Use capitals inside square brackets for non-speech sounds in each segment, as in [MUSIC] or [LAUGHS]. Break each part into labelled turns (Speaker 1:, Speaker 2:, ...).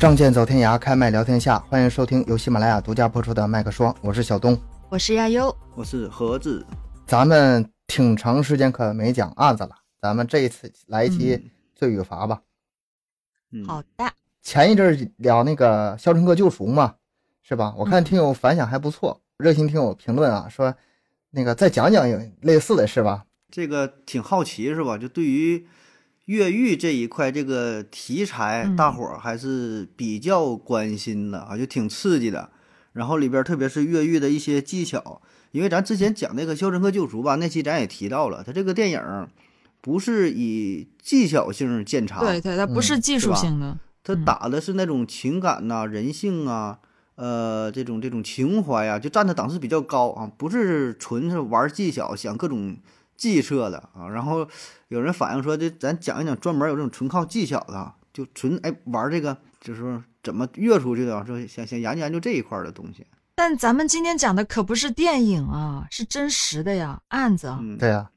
Speaker 1: 仗剑走天涯，开麦聊天下，欢迎收听由喜马拉雅独家播出的《麦克说》，我是小东，
Speaker 2: 我是亚优，
Speaker 3: 我是盒子。
Speaker 1: 咱们挺长时间可没讲案子了，咱们这一次来一期罪与罚吧。
Speaker 3: 嗯，
Speaker 2: 好的。
Speaker 1: 前一阵聊那个《肖申克救赎》嘛，是吧？我看听友反响还不错，热心听友评论啊说，那个再讲讲有类似的是吧？
Speaker 3: 这个挺好奇是吧？就对于越狱这一块这个题材，
Speaker 2: 嗯。
Speaker 3: 大伙儿还是比较关心的啊，就挺刺激的。然后里边儿特别是越狱的一些技巧，因为咱之前讲那个《肖申克救赎》吧，那期咱也提到了，它这个电影儿不是以技巧性见长，
Speaker 2: 对对，它不是技术性的，
Speaker 3: 他
Speaker 2: 嗯。
Speaker 3: 打的是那种情感呐、人性啊，呃，这种这种情怀呀、就占的档次比较高啊，不是纯是玩技巧，想各种计策的啊。然后有人反映说，这咱讲一讲专门有这种纯靠技巧的啊，就纯哎玩这个，就是说怎么越出去的啊，说想想研究研究这一块儿的东西。
Speaker 2: 但咱们今天讲的可不是电影啊，是真实的呀，案子啊。
Speaker 3: 嗯，
Speaker 1: 对呀、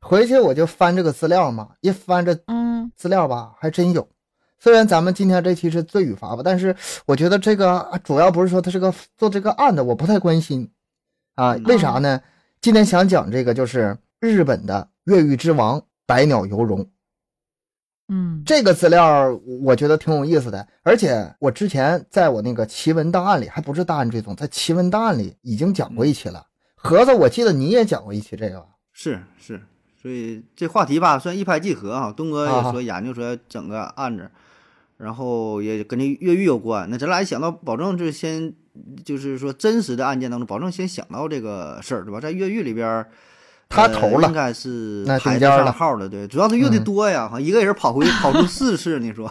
Speaker 1: 回去我就翻这个资料嘛，一翻这
Speaker 2: 嗯
Speaker 1: 资料吧，还真有。虽然咱们今天这期是罪与罚吧，但是我觉得这个啊主要不是说他是个做这个案子，我不太关心啊。
Speaker 3: 嗯
Speaker 1: 为啥呢？今天想讲这个就是日本的越狱之王百鸟游荣
Speaker 2: 嗯
Speaker 1: 这个资料，我觉得挺有意思的。而且我之前在我那个奇闻档案里，还不是档案追踪，在奇闻档案里已经讲过一期了。盒子，我记得你也讲过一期这个吧？
Speaker 3: 是是，所以这话题吧算一拍即合啊。东哥
Speaker 1: 啊
Speaker 3: 也说研究出来整个案子，然后也跟这越狱有关。那咱俩一想到，保证是先就是说真实的案件当中，保证先想到这个事儿，对吧？在越狱里边
Speaker 1: 他头了
Speaker 3: 应该是
Speaker 1: 那
Speaker 3: 排得
Speaker 1: 顶尖了
Speaker 3: 上号的，对，主要是越的
Speaker 1: 嗯
Speaker 3: 多呀，哈、一个人跑回 [LAUGHS] 跑出四次，你说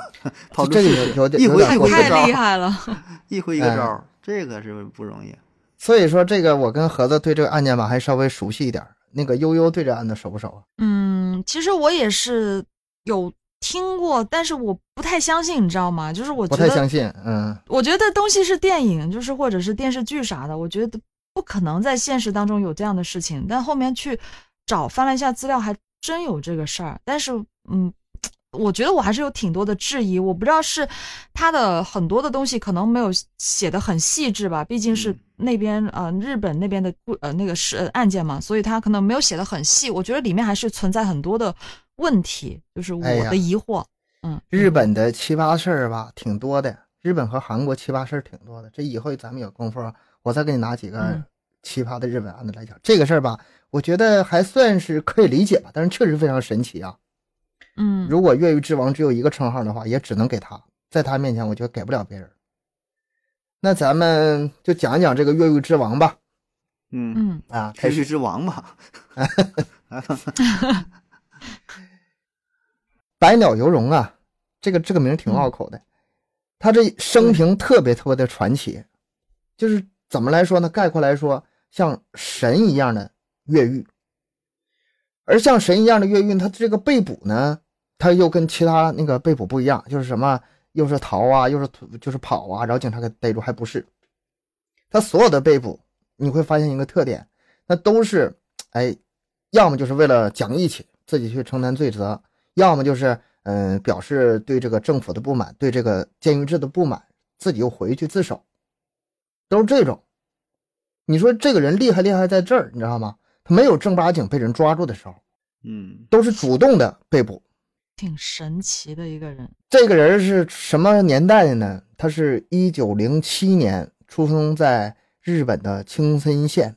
Speaker 3: 跑出
Speaker 1: 这
Speaker 3: 四次，一回 [LAUGHS] 一回一个招太，
Speaker 2: 厉害了。
Speaker 3: 一回一个
Speaker 1: 哎
Speaker 3: 招儿，这个是不容易。
Speaker 1: 所以说，这个我跟盒子对这个案件吧还稍微熟悉一点。那个悠悠对这案子熟不熟啊？
Speaker 2: 嗯，其实我也是有听过，但是我不太相信，你知道吗？就是我
Speaker 1: 不
Speaker 2: 觉得，
Speaker 1: 太相信。嗯，
Speaker 2: 我觉得东西是电影，就是或者是电视剧啥的，我觉得不可能在现实当中有这样的事情。但后面去找翻了一下资料，还真有这个事儿。但是，嗯，我觉得我还是有挺多的质疑。我不知道是他的很多的东西可能没有写的很细致吧，毕竟是
Speaker 3: 嗯
Speaker 2: 那边呃日本那边的故呃那个是呃案件嘛，所以他可能没有写的很细。我觉得里面还是存在很多的问题，就是我的疑惑。嗯，
Speaker 1: 日本的奇葩事儿吧挺多的，日本和韩国奇葩事儿挺多的。这以后咱们有功夫啊，我再给你拿几个
Speaker 2: 嗯
Speaker 1: 奇葩的日本案子来讲。这个事儿吧，我觉得还算是可以理解吧，但是确实非常神奇啊。
Speaker 2: 嗯，
Speaker 1: 如果越狱之王只有一个称号的话，也只能给他，在他面前，我觉得给不了别人。那咱们就讲一讲这个越狱之王吧。
Speaker 3: 嗯，
Speaker 2: 嗯
Speaker 1: 啊，开始
Speaker 3: 之王吧，[LAUGHS]
Speaker 1: 百鸟游龙啊，这个这个名儿挺拗口的，他这生平特别特别的传奇，就是怎么来说呢？概括来说，像神一样的越狱，而像神一样的越狱，他这个被捕呢，他又跟其他那个被捕不一样，就是什么又是逃啊，又是就是跑啊，然后警察给逮住，还不是，他所有的被捕，你会发现一个特点，那都是哎，要么就是为了讲义气，自己去承担罪责。要么就是嗯、表示对这个政府的不满，对这个监狱制的不满，自己又回去自首，都是这种。你说这个人厉害厉害在这儿，你知道吗？他没有正八经被人抓住的时候，
Speaker 3: 嗯
Speaker 1: 都是主动的被捕。
Speaker 2: 挺神奇的一个人。
Speaker 1: 这个人是什么年代的呢？他是一九零七年出生在日本的青森县，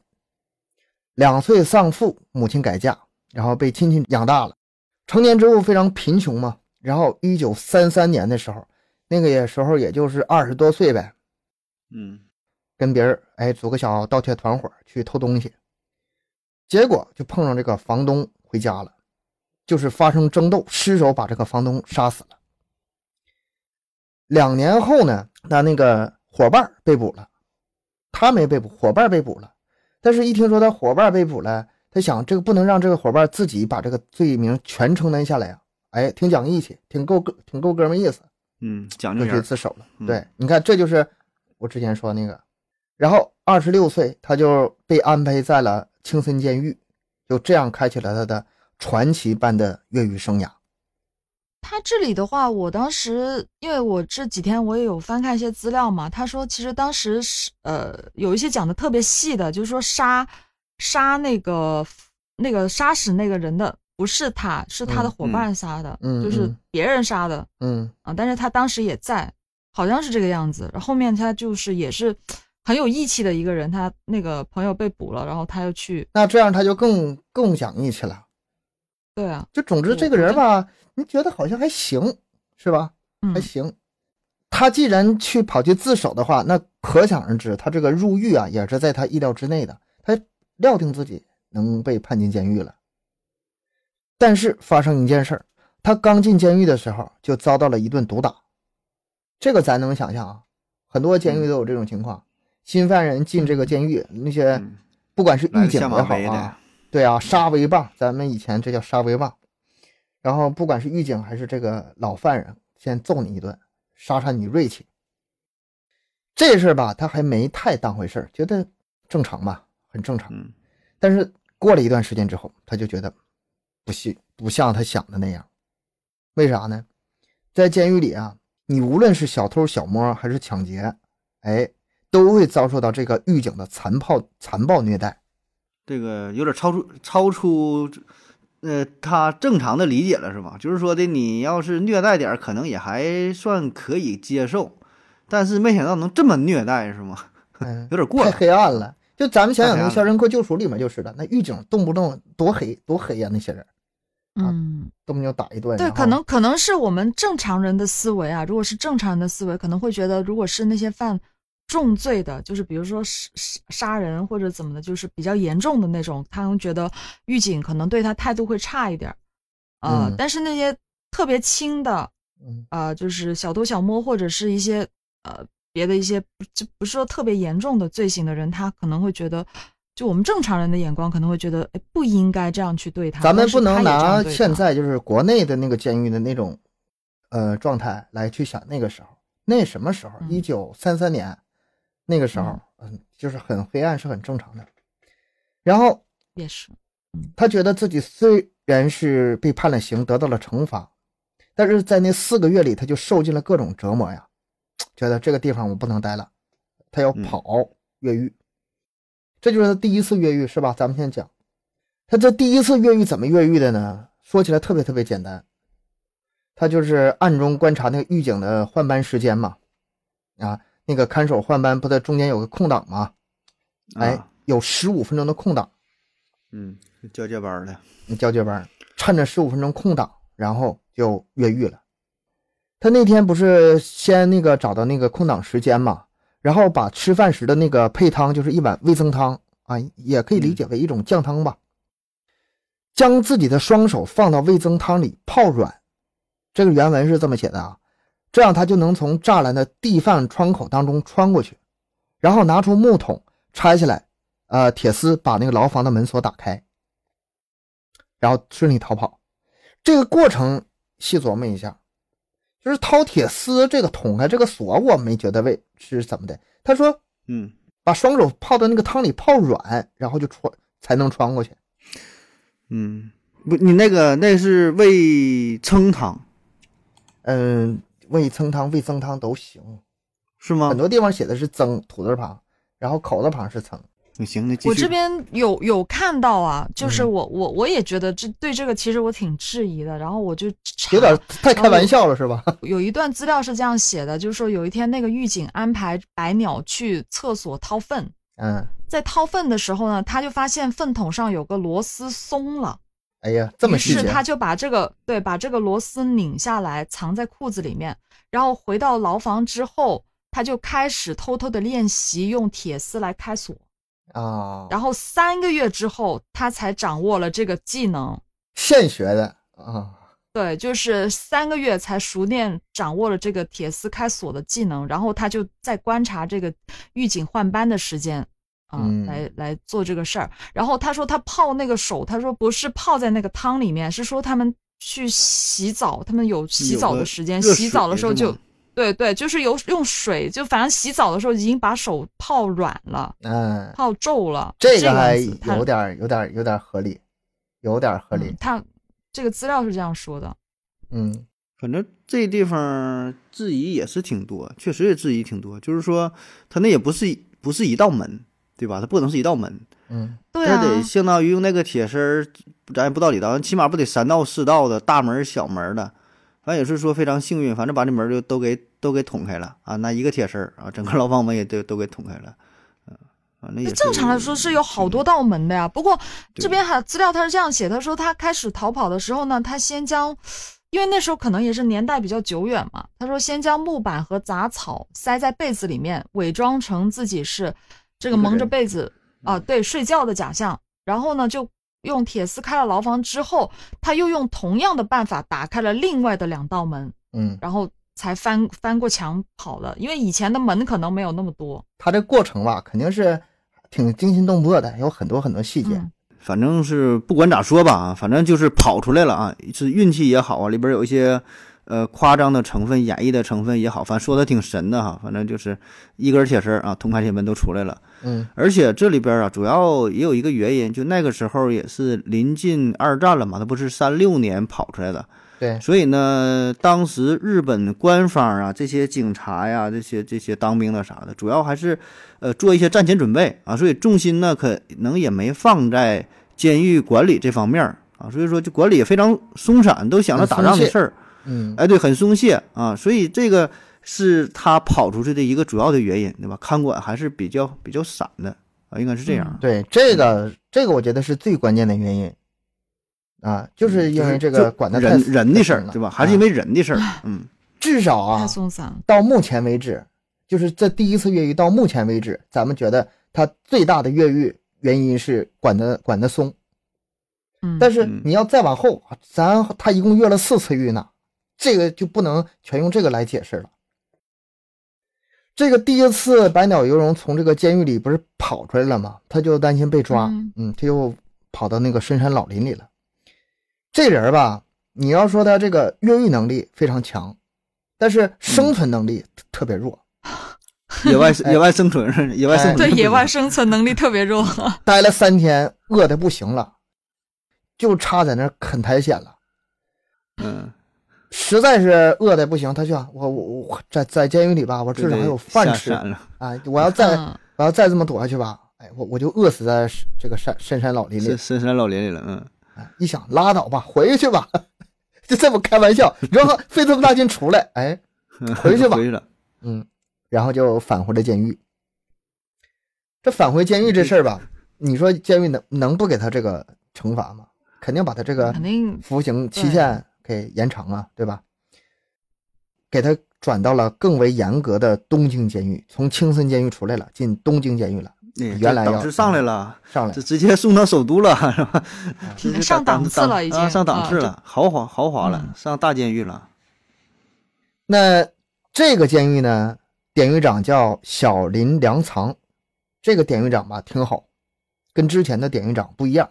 Speaker 1: 两岁丧父，母亲改嫁，然后被亲戚养大了。成年之后非常贫穷嘛，然后一九三三年的时候，那个也时候也就是二十多岁呗，
Speaker 3: 嗯
Speaker 1: 跟别人哎组个小盗窃团伙去偷东西，结果就碰上这个房东回家了，就是发生争斗，失手把这个房东杀死了。两年后呢，他那个伙伴被捕了，他没被捕，伙伴被捕了。但是，一听说他伙伴被捕了，他想这个不能让这个伙伴自己把这个罪名全承担下来啊！哎，挺讲义气，挺够哥，挺够哥们意思。
Speaker 3: 嗯，讲究
Speaker 1: 自首了。
Speaker 3: 嗯
Speaker 1: 对，你看，这就是我之前说那个。然后二十六岁，他就被安排在了青森监狱，就这样开启了他的传奇般的越狱生涯。
Speaker 2: 他这里的话，我当时因为我这几天我也有翻看一些资料嘛，他说其实当时是呃有一些讲的特别细的，就是说杀杀那个那个杀死那个人的不是他，是他的伙伴杀的，
Speaker 1: 嗯
Speaker 2: 就是
Speaker 1: 嗯
Speaker 2: 别人杀的
Speaker 1: 嗯
Speaker 2: 啊，但是他当时也在，好像是这个样子。然后后面他就是也是很有义气的一个人，他那个朋友被捕了，然后他又去，
Speaker 1: 那这样他就更更讲义气了。
Speaker 2: 对啊，
Speaker 1: 就总之这个人吧，你觉得好像还行，是吧？
Speaker 2: 嗯
Speaker 1: 还，行。他既然去跑去自首的话，那可想而知，他这个入狱啊也是在他意料之内的。他料定自己能被判进监狱了。但是发生一件事儿，他刚进监狱的时候就遭到了一顿毒打。这个咱能想象啊，很多监狱都有这种情况。新犯人进这个监狱，那些
Speaker 3: 嗯
Speaker 1: 不管是狱警也好啊，对啊，杀威棒，咱们以前这叫杀威棒。然后不管是狱警还是这个老犯人，先揍你一顿，杀杀你锐气。这事儿吧，他还没太当回事儿，觉得正常吧，很正常。
Speaker 3: 嗯
Speaker 1: 但是过了一段时间之后，他就觉得不像不像他想的那样。为啥呢？在监狱里啊，你无论是小偷小摸还是抢劫，哎，都会遭受到这个狱警的残暴残暴虐待。
Speaker 3: 这个有点超出超出，呃，他正常的理解了是吧？就是说的，你要是虐待点，可能也还算可以接受，但是没想到能这么虐待是吗？
Speaker 1: 嗯，[LAUGHS]
Speaker 3: 有点过
Speaker 1: 太
Speaker 3: 了。
Speaker 1: 黑暗了。就咱们想想那肖申克救赎》里面就是的，那狱警动不动多黑多黑呀、那些人啊
Speaker 2: 嗯。
Speaker 1: 动不动就打一顿。
Speaker 2: 对，可能可能是我们正常人的思维啊。如果是正常人的思维，可能会觉得，如果是那些犯重罪的，就是比如说杀杀杀人或者怎么的，就是比较严重的那种，他们觉得狱警可能对他态度会差一点儿。呃，
Speaker 1: 嗯
Speaker 2: 但是那些特别轻的，
Speaker 1: 嗯
Speaker 2: 呃，就是小偷小摸或者是一些呃别的一些不就不是说特别严重的罪行的人，他可能会觉得。就我们正常人的眼光可能会觉得，哎，不应该这样去对他。
Speaker 1: 咱们不能拿现在就是国内的那个监狱的那种呃状态来去想那个时候，那什么时候？
Speaker 2: 嗯
Speaker 1: 一九三三年那个时候，嗯，就是很黑暗是很正常的。然后
Speaker 2: 也是，
Speaker 1: 他觉得自己虽然是被判了刑，得到了惩罚，但是在那四个月里，他就受尽了各种折磨呀，觉得这个地方我不能待了，他要
Speaker 3: 嗯
Speaker 1: 跑越狱。这就是他第一次越狱，是吧？咱们先讲，他这第一次越狱怎么越狱的呢？说起来特别特别简单，他就是暗中观察那个狱警的换班时间嘛，啊，那个看守换班不在中间有个空档吗？哎
Speaker 3: 啊，
Speaker 1: 有十五分钟的空档，
Speaker 3: 嗯，交接班的，
Speaker 1: 交接班，趁着十五分钟空档，然后就越狱了。他那天不是先那个找到那个空档时间嘛，然后把吃饭时的那个配汤，就是一碗味增汤啊，也可以理解为一种酱汤吧，将自己的双手放到味增汤里泡软。这个原文是这么写的啊，这样他就能从栅栏的地缝窗口当中穿过去，然后拿出木桶拆下来，呃，铁丝把那个牢房的门锁打开。然后顺利逃跑。这个过程细琢磨一下，就是掏铁丝这个捅开这个锁，我没觉得为是怎么的。他说
Speaker 3: 嗯
Speaker 1: 把双手泡到那个汤里泡软，然后就穿才能穿过去。
Speaker 3: 嗯，不，你那个那是为撑汤
Speaker 1: 嗯，味噌汤、味噌汤都行，
Speaker 3: 是吗
Speaker 1: 很？多地方写的是增土字旁，然后口字旁是噌。
Speaker 3: 那行，那
Speaker 2: 我这边有有看到啊，就是我我我也觉得这对这个其实我挺质疑的，然后我就
Speaker 1: 有点太开玩笑了，是吧？
Speaker 2: 有一段资料是这样写的，就是说有一天那个狱警安排白鸟去厕所掏粪，
Speaker 1: 嗯，
Speaker 2: 在掏粪的时候呢，他就发现粪桶上有个螺丝松了，
Speaker 1: 哎呀，这么
Speaker 2: 于
Speaker 1: 细节，
Speaker 2: 是他就把这个对把这个螺丝拧下来，藏在裤子里面，然后回到牢房之后，他就开始偷偷的练习用铁丝来开锁，
Speaker 1: 啊，
Speaker 2: 然后三个月之后，他才掌握了这个技能。
Speaker 1: 现学的啊，
Speaker 2: 对，就是三个月才熟练掌握了这个铁丝开锁的技能，然后他就在观察这个狱警换班的时间，啊、
Speaker 1: 嗯
Speaker 2: 来来做这个事儿。然后他说他泡那个手，他说不是泡在那个汤里面，是说他们去洗澡，他们有洗澡的时间，洗澡的时候就对对，就是有用水，就反正洗澡的时候已经把手泡软了，
Speaker 1: 嗯，
Speaker 2: 泡皱了。
Speaker 1: 这个还有点儿有点儿有点儿合理，有点儿合理
Speaker 2: 嗯。他这个资料是这样说的。
Speaker 1: 嗯，
Speaker 3: 反正这地方质疑也是挺多，确实也质疑挺多。就是说，他那也不是不是一道门，对吧？它不能是一道门，
Speaker 1: 嗯，
Speaker 2: 对啊，
Speaker 3: 得相当于用那个铁丝儿，咱也不知道里道，起码不得三道四道的大门儿小门儿的。反正也是说非常幸运，反正把这门儿就都给都给捅开了啊！那一个铁丝儿啊，整个牢房门也都都给捅开了，嗯，反正也是
Speaker 2: 正常来说是有好多道门的呀。不过这边还资料他是这样写，他说他开始逃跑的时候呢，他先将，因为那时候可能也是年代比较久远嘛，他说先将木板和杂草塞在被子里面，伪装成自己是这个蒙着被子啊、对睡觉的假象，然后呢就用铁丝开了牢房之后，他又用同样的办法打开了另外的两道门，
Speaker 1: 嗯，
Speaker 2: 然后才翻翻过墙跑了，因为以前的门可能没有那么多。
Speaker 1: 他这过程吧，肯定是挺惊心动魄的，有很多很多细节。
Speaker 2: 嗯
Speaker 3: 反正是不管咋说吧啊，反正就是跑出来了啊，是运气也好啊，里边有一些呃夸张的成分、演绎的成分也好，反正说的挺神的哈，反正就是一根铁丝啊，捅开铁门都出来了。
Speaker 1: 嗯。
Speaker 3: 而且这里边啊，主要也有一个原因，就那个时候也是临近二战了嘛，他不是三六年跑出来的，
Speaker 1: 对，
Speaker 3: 所以呢，当时日本官方啊，这些警察呀，这些这些当兵的啥的，主要还是呃做一些战前准备啊，所以重心呢可能也没放在监狱管理这方面儿啊，所以说就管理也非常松散，都想着打仗的事儿，
Speaker 1: 嗯。
Speaker 3: 哎，对，很松懈啊，所以这个是他跑出去的一个主要的原因，对吧？看管还是比较比较散的啊，应该是这样。
Speaker 1: 对，这个这个我觉得是最关键的原因啊，就是因为这个管的人
Speaker 3: 人的事儿，对吧？还是因
Speaker 1: 啊
Speaker 3: 为人的事儿，嗯。
Speaker 1: 至少啊。到目前为止，就是这第一次越狱到目前为止，咱们觉得他最大的越狱原因是管的管的松，
Speaker 2: 嗯，
Speaker 1: 但是
Speaker 3: 嗯
Speaker 1: 你要再往后，咱他一共越了四次狱呢，这个就不能全用这个来解释了。这个第一次百鸟游龙从这个监狱里不是跑出来了吗？他就担心被抓，
Speaker 2: 嗯
Speaker 1: 嗯，他就跑到那个深山老林里了。这人吧，你要说他这个越狱能力非常强，但是生存能力特别弱。
Speaker 3: 野外 [LAUGHS] 野外生存是野外生存
Speaker 2: 对野外生存能力特别弱。[LAUGHS]
Speaker 1: 待了三天，饿的不行了，就差在那儿啃苔藓了。
Speaker 3: 嗯，
Speaker 1: 实在是饿的不行，他就想我我我在在监狱里吧，我至少还有饭吃啊！我要再
Speaker 2: 嗯
Speaker 1: 我要再这么躲下去吧，哎，我我就饿死在这个山深山老林里
Speaker 3: 深。山老林里了，嗯，
Speaker 1: 哎一想拉倒吧，回去吧，[LAUGHS] 就这么开玩笑，然后费这么大劲出来，哎，回去吧 [LAUGHS]
Speaker 3: 回去了，
Speaker 1: 嗯，然后就返回了监狱。这返回监狱这事儿吧，你说监狱能能不给他这个惩罚吗？肯定把他这个
Speaker 2: 肯定
Speaker 1: 服刑期限给延长啊，对吧？给他转到了更为严格的东京监狱，从青森监狱出来了，进东京监狱了，
Speaker 3: 哎
Speaker 1: 原来要
Speaker 3: 这档次上来了，
Speaker 1: 上来
Speaker 3: 这直接送到首都了，是吧？[LAUGHS]
Speaker 2: 上档次了已经
Speaker 3: 啊上档次
Speaker 2: 啊
Speaker 3: 了，豪华豪华了
Speaker 2: 嗯，
Speaker 3: 上大监狱了，
Speaker 1: 那这个监狱呢，典狱长叫小林良藏，这个典狱长吧挺好，跟之前的典狱长不一样。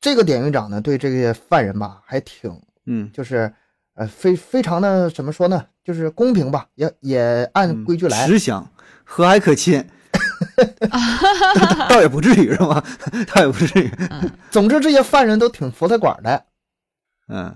Speaker 1: 这个典狱长呢，对这些犯人吧还挺
Speaker 3: 嗯，
Speaker 1: 就是呃非非常的怎么说呢，就是公平吧，也也按规矩来。
Speaker 3: 嗯、实想，和蔼可亲，[LAUGHS] 倒也不至于是吧？[LAUGHS] 倒也不至于，
Speaker 1: 总之这些犯人都挺服他管的。
Speaker 3: 嗯，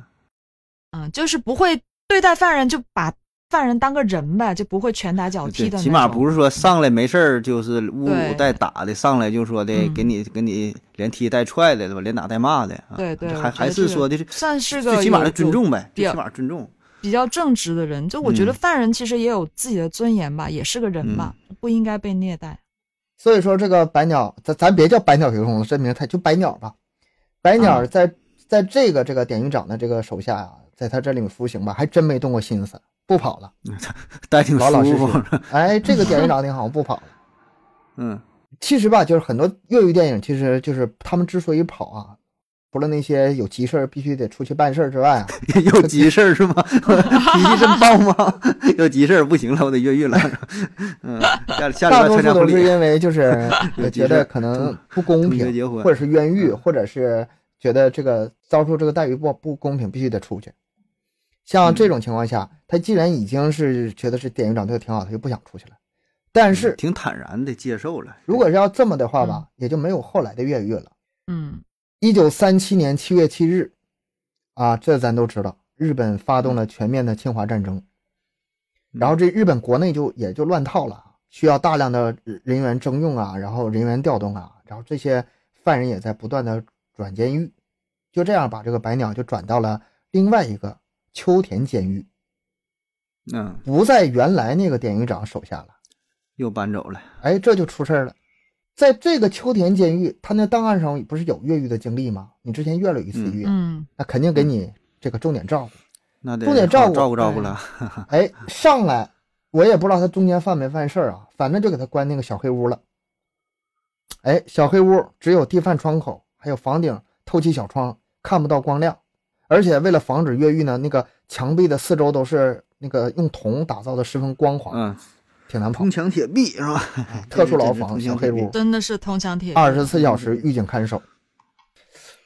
Speaker 2: 嗯，就是不会对待犯人就把犯人当个人呗，就不会拳打脚踢，的。
Speaker 3: 起码不是说上来没事儿就是侮
Speaker 2: 辱
Speaker 3: 带打的，上来就说的
Speaker 2: 嗯
Speaker 3: 给你给你连踢带踹的，对吧？连打带骂的，啊
Speaker 2: 对对
Speaker 3: 还还是说的是
Speaker 2: 算是个
Speaker 3: 最起码的尊重呗，最起码尊重。
Speaker 2: 比较正直的人。就我觉得
Speaker 3: 嗯
Speaker 2: 犯人其实也有自己的尊严吧，也是个人吧，不应该被虐待。
Speaker 1: 所以说这个白鸟，咱咱别叫白鸟游泳了，这名太就白鸟吧。白鸟
Speaker 3: 啊
Speaker 1: 在在这个这个典狱长的这个手下呀、在他这里服刑吧，还真没动过心思，不跑了。[LAUGHS]
Speaker 3: 待挺
Speaker 1: 老老实实，哎，这个典狱长挺好，不跑了。[LAUGHS]
Speaker 3: 嗯，
Speaker 1: 其实吧，就是很多越狱电影，其实就是他们之所以跑啊，除了那些有急事儿必须得出去办事儿之外啊，[LAUGHS]
Speaker 3: 有急事儿是吗？脾气真棒吗？有急事儿不行了，我得越狱了。嗯，下下
Speaker 1: 大多数都是因为就是觉得可能不公平，或者是冤狱，
Speaker 3: 嗯
Speaker 1: 或者是觉得这个遭受这个待遇不不公平，必须得出去。像
Speaker 3: 嗯
Speaker 1: 这种情况下，他既然已经是觉得是典狱长对他挺好，他就不想出去了。但是
Speaker 3: 挺坦然的接受了。
Speaker 1: 如果是要这么的话吧，也就没有后来的越狱了。
Speaker 2: 嗯
Speaker 1: 一九三七年七月七日，啊，这咱都知道，日本发动了全面的侵华战争，然后这日本国内就也就乱套了，需要大量的人员征用啊，然后人员调动啊，然后这些犯人也在不断的转监狱，就这样把这个白鸟就转到了另外一个秋田监狱，
Speaker 3: 嗯，
Speaker 1: 不在原来那个典狱长手下了。
Speaker 3: 又搬走了。
Speaker 1: 哎，这就出事儿了。在这个秋田监狱，他那档案上不是有越狱的经历吗？你之前越了一次狱，
Speaker 2: 嗯，
Speaker 1: 那肯定给你这个重点照顾。
Speaker 3: 那得
Speaker 1: 重点照顾
Speaker 3: 照顾照顾了。
Speaker 1: 哎，上来我也不知道他中间犯没犯事儿啊，反正就给他关那个小黑屋了。哎，小黑屋只有地饭窗口，还有房顶透气小窗，看不到光亮。而且为了防止越狱呢，那个墙壁的四周都是那个用铜打造的，十分光滑，
Speaker 3: 嗯，
Speaker 1: 挺难跑
Speaker 3: 铜。墙铁壁是吧？
Speaker 1: 特殊牢 [LAUGHS] 房小黑屋
Speaker 2: 真的是铜墙铁壁。
Speaker 1: 二十四小时狱警看守。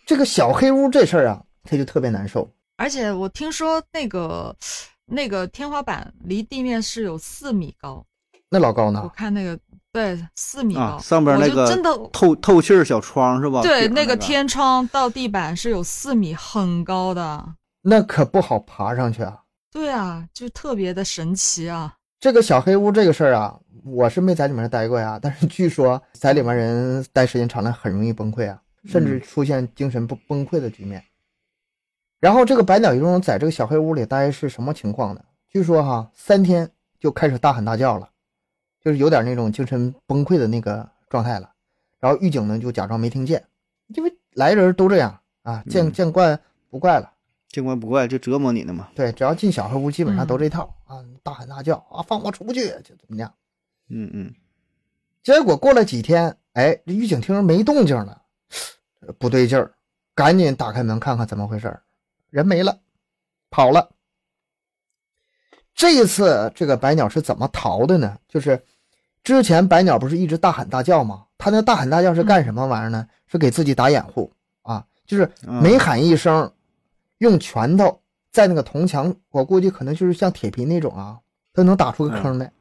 Speaker 1: 这个小黑屋这事儿啊，他就特别难受。
Speaker 2: 而且我听说那个那个天花板离地面是有四米高，
Speaker 1: 那老高呢我？
Speaker 2: 看那个对四米高，
Speaker 3: 啊，上边那个
Speaker 2: 真的
Speaker 3: 透透气儿小窗是吧？
Speaker 2: 对那个天窗到地板是有四米，很高的。
Speaker 1: 那可不好爬上去啊。
Speaker 2: 对啊，就特别的神奇啊！
Speaker 1: 这个小黑屋这个事儿啊，我是没在里面待过呀，但是据说在里面人待时间长了很容易崩溃啊，甚至出现精神不崩溃的局面。然后这个百鸟鱼中在这个小黑屋里待是什么情况呢？据说哈，三天就开始大喊大叫了，就是有点那种精神崩溃的那个状态了。然后狱警呢就假装没听见，因为来人都这样啊，见
Speaker 3: 嗯
Speaker 1: 见怪不怪了。
Speaker 3: 见怪不怪，就折磨你呢嘛。
Speaker 1: 对，只要进小黑屋，基本上都
Speaker 2: 嗯
Speaker 1: 这套、啊，大喊大叫啊，放我出去，就怎么样。
Speaker 3: 嗯嗯，
Speaker 1: 结果过了几天，哎，这狱警听着没动静了，不对劲儿，赶紧打开门看看怎么回事儿，人没了，跑了。这一次这个白鸟是怎么逃的呢？就是之前白鸟不是一直大喊大叫吗？他那大喊大叫是干什么玩意儿呢？是给自己打掩护啊，就是
Speaker 3: 嗯
Speaker 1: 每喊一声，用拳头在那个铜墙，我估计可能就是像铁皮那种啊，都能打出个坑来。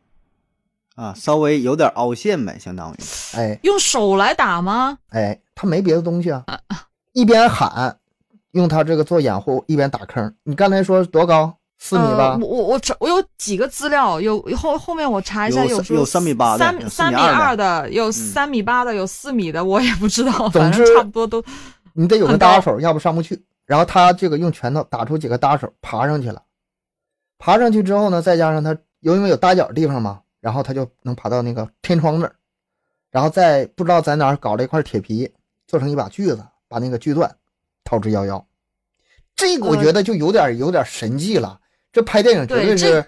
Speaker 3: 啊，稍微有点凹陷呗，相当于。
Speaker 1: 哎，
Speaker 2: 用手来打吗？
Speaker 1: 哎，他没别的东西啊，一边喊，用他这个做掩护，一边打坑。你刚才说多高？四米吧
Speaker 2: 呃、？我我我查我有几个资料，有后后面我查一下，
Speaker 3: 有
Speaker 2: 说
Speaker 3: 有三米八的有
Speaker 2: 三三米
Speaker 3: 二的，
Speaker 2: 有三米八的，有四米的，我也不知道，反正
Speaker 1: 之
Speaker 2: 差不多都
Speaker 1: 你得有个搭手，要不上不去。然后他这个用拳头打出几个搭手，爬上去了。爬上去之后呢，再加上他有因为有搭脚的地方嘛，然后他就能爬到那个天窗那儿，然后再不知道在哪儿搞了一块铁皮，做成一把锯子，把那个锯断，逃之夭夭。这个我
Speaker 2: 呃
Speaker 1: 觉得就有点有点神迹了。这拍电影绝
Speaker 2: 对
Speaker 1: 对是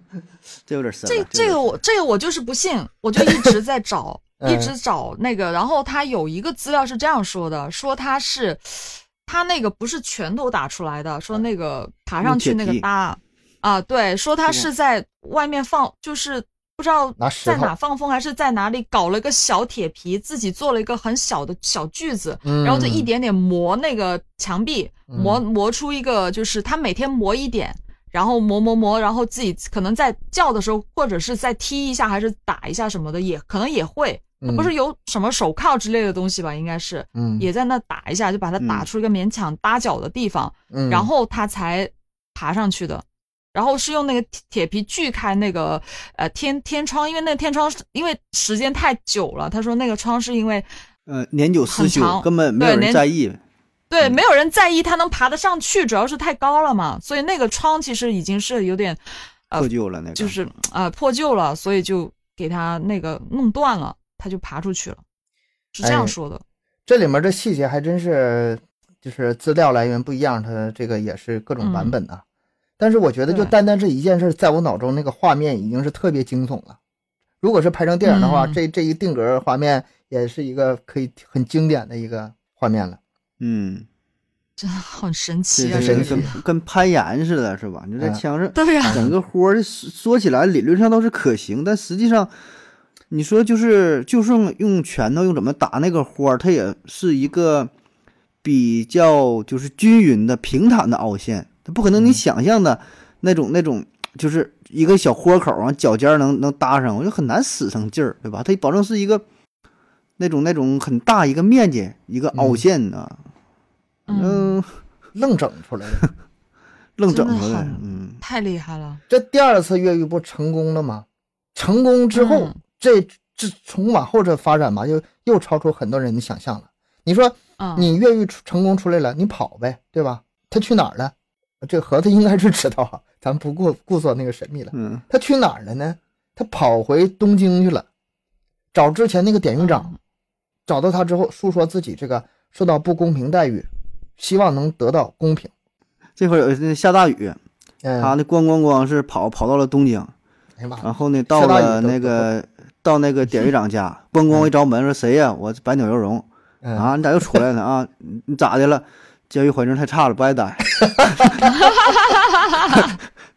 Speaker 1: [LAUGHS]
Speaker 3: 这有点神
Speaker 2: 这。这个我这个我就是不信，我就一直在找，[LAUGHS]
Speaker 1: 嗯
Speaker 2: 一直找那个。然后他有一个资料是这样说的，说他是他那个不是拳头打出来的，说那个爬上去那个搭啊，对，说他
Speaker 3: 是
Speaker 2: 是在外面放，就是不知道在哪放风还是在哪里搞了一个小铁皮，自己做了一个很小的小锯子，
Speaker 1: 嗯。
Speaker 2: 然后就一点点磨那个墙壁，
Speaker 1: 嗯。
Speaker 2: 磨磨出一个，就是他每天磨一点，然后磨磨磨，然后自己可能在叫的时候，或者是在踢一下，还是打一下什么的，也可能也会。他不是有什么手铐之类的东西吧？应该是
Speaker 1: 嗯
Speaker 2: 也在那打一下，就把它打
Speaker 3: 嗯
Speaker 2: 出一个勉强搭脚的地方，
Speaker 1: 嗯，
Speaker 2: 然后他才爬上去的。然后是用那个铁铁皮锯开那个呃天天窗，因为那个天窗因为时间太久了，他说那个窗是因为
Speaker 3: 呃，年久失修，根本没有人在意。
Speaker 2: 对，
Speaker 3: 嗯
Speaker 2: 没有人在意他能爬得上去，主要是太高了嘛，所以那个窗其实已经是有点呃
Speaker 3: 破旧了那个，
Speaker 2: 就是啊、呃破旧了，所以就给他那个弄断了，他就爬出去了，是这样
Speaker 1: 哎
Speaker 2: 说的。
Speaker 1: 这里面的细节还真是，就是资料来源不一样，它这个也是各种版本的。但是我觉得，就单单这一件事，在我脑中那个画面已经是特别惊悚了。如果是拍成电影的话，
Speaker 2: 嗯
Speaker 1: 这这一定格画面也是一个可以很经典的一个画面了。
Speaker 3: 嗯，[LAUGHS]
Speaker 2: 真的很神奇啊！
Speaker 1: 神奇
Speaker 3: 跟跟攀岩似的，是吧？你这
Speaker 1: 嗯
Speaker 3: 枪上
Speaker 2: 对呀、
Speaker 3: 整个活儿说起来理论上都是可行，但实际上，你说就是就算用拳头用怎么打那个花儿，它也是一个比较就是均匀的平坦的凹陷，它不可能你
Speaker 1: 嗯
Speaker 3: 想象的那种那种就是一个小豁口啊，脚尖儿能能搭上，我就很难使上劲儿，对吧？它保证是一个那种那种很大一个面积一个凹陷啊，
Speaker 2: 嗯，
Speaker 3: 嗯，[LAUGHS]
Speaker 1: 愣整出来的，
Speaker 3: 愣整出来，
Speaker 2: 的
Speaker 3: 嗯，
Speaker 2: 太厉害了。
Speaker 1: 这第二次越狱不成功了吗？成功之后，
Speaker 2: 嗯
Speaker 1: 这这从往后这发展吧，又又超出很多人的想象了。你说
Speaker 2: 嗯，
Speaker 1: 你越狱成功出来了，你跑呗，对吧？他去哪儿了？这盒子应该是知道啊，咱不顾顾说那个神秘了。
Speaker 3: 嗯，
Speaker 1: 他去哪儿了呢？他跑回东京去了，找之前那个典狱长，
Speaker 2: 嗯
Speaker 1: 找到他之后，诉说自己这个受到不公平待遇，希望能得到公平。
Speaker 3: 这会儿有那下大雨，
Speaker 1: 嗯，
Speaker 3: 他那咣咣咣是跑跑到了东京，
Speaker 1: 哎呀妈，
Speaker 3: 然后呢到了那个到那个典狱长家，咣咣一招门说谁呀？我百鸟游荣
Speaker 1: 嗯
Speaker 3: 啊，你咋又出来了啊？你你咋的了？监狱环境太差了，不爱待。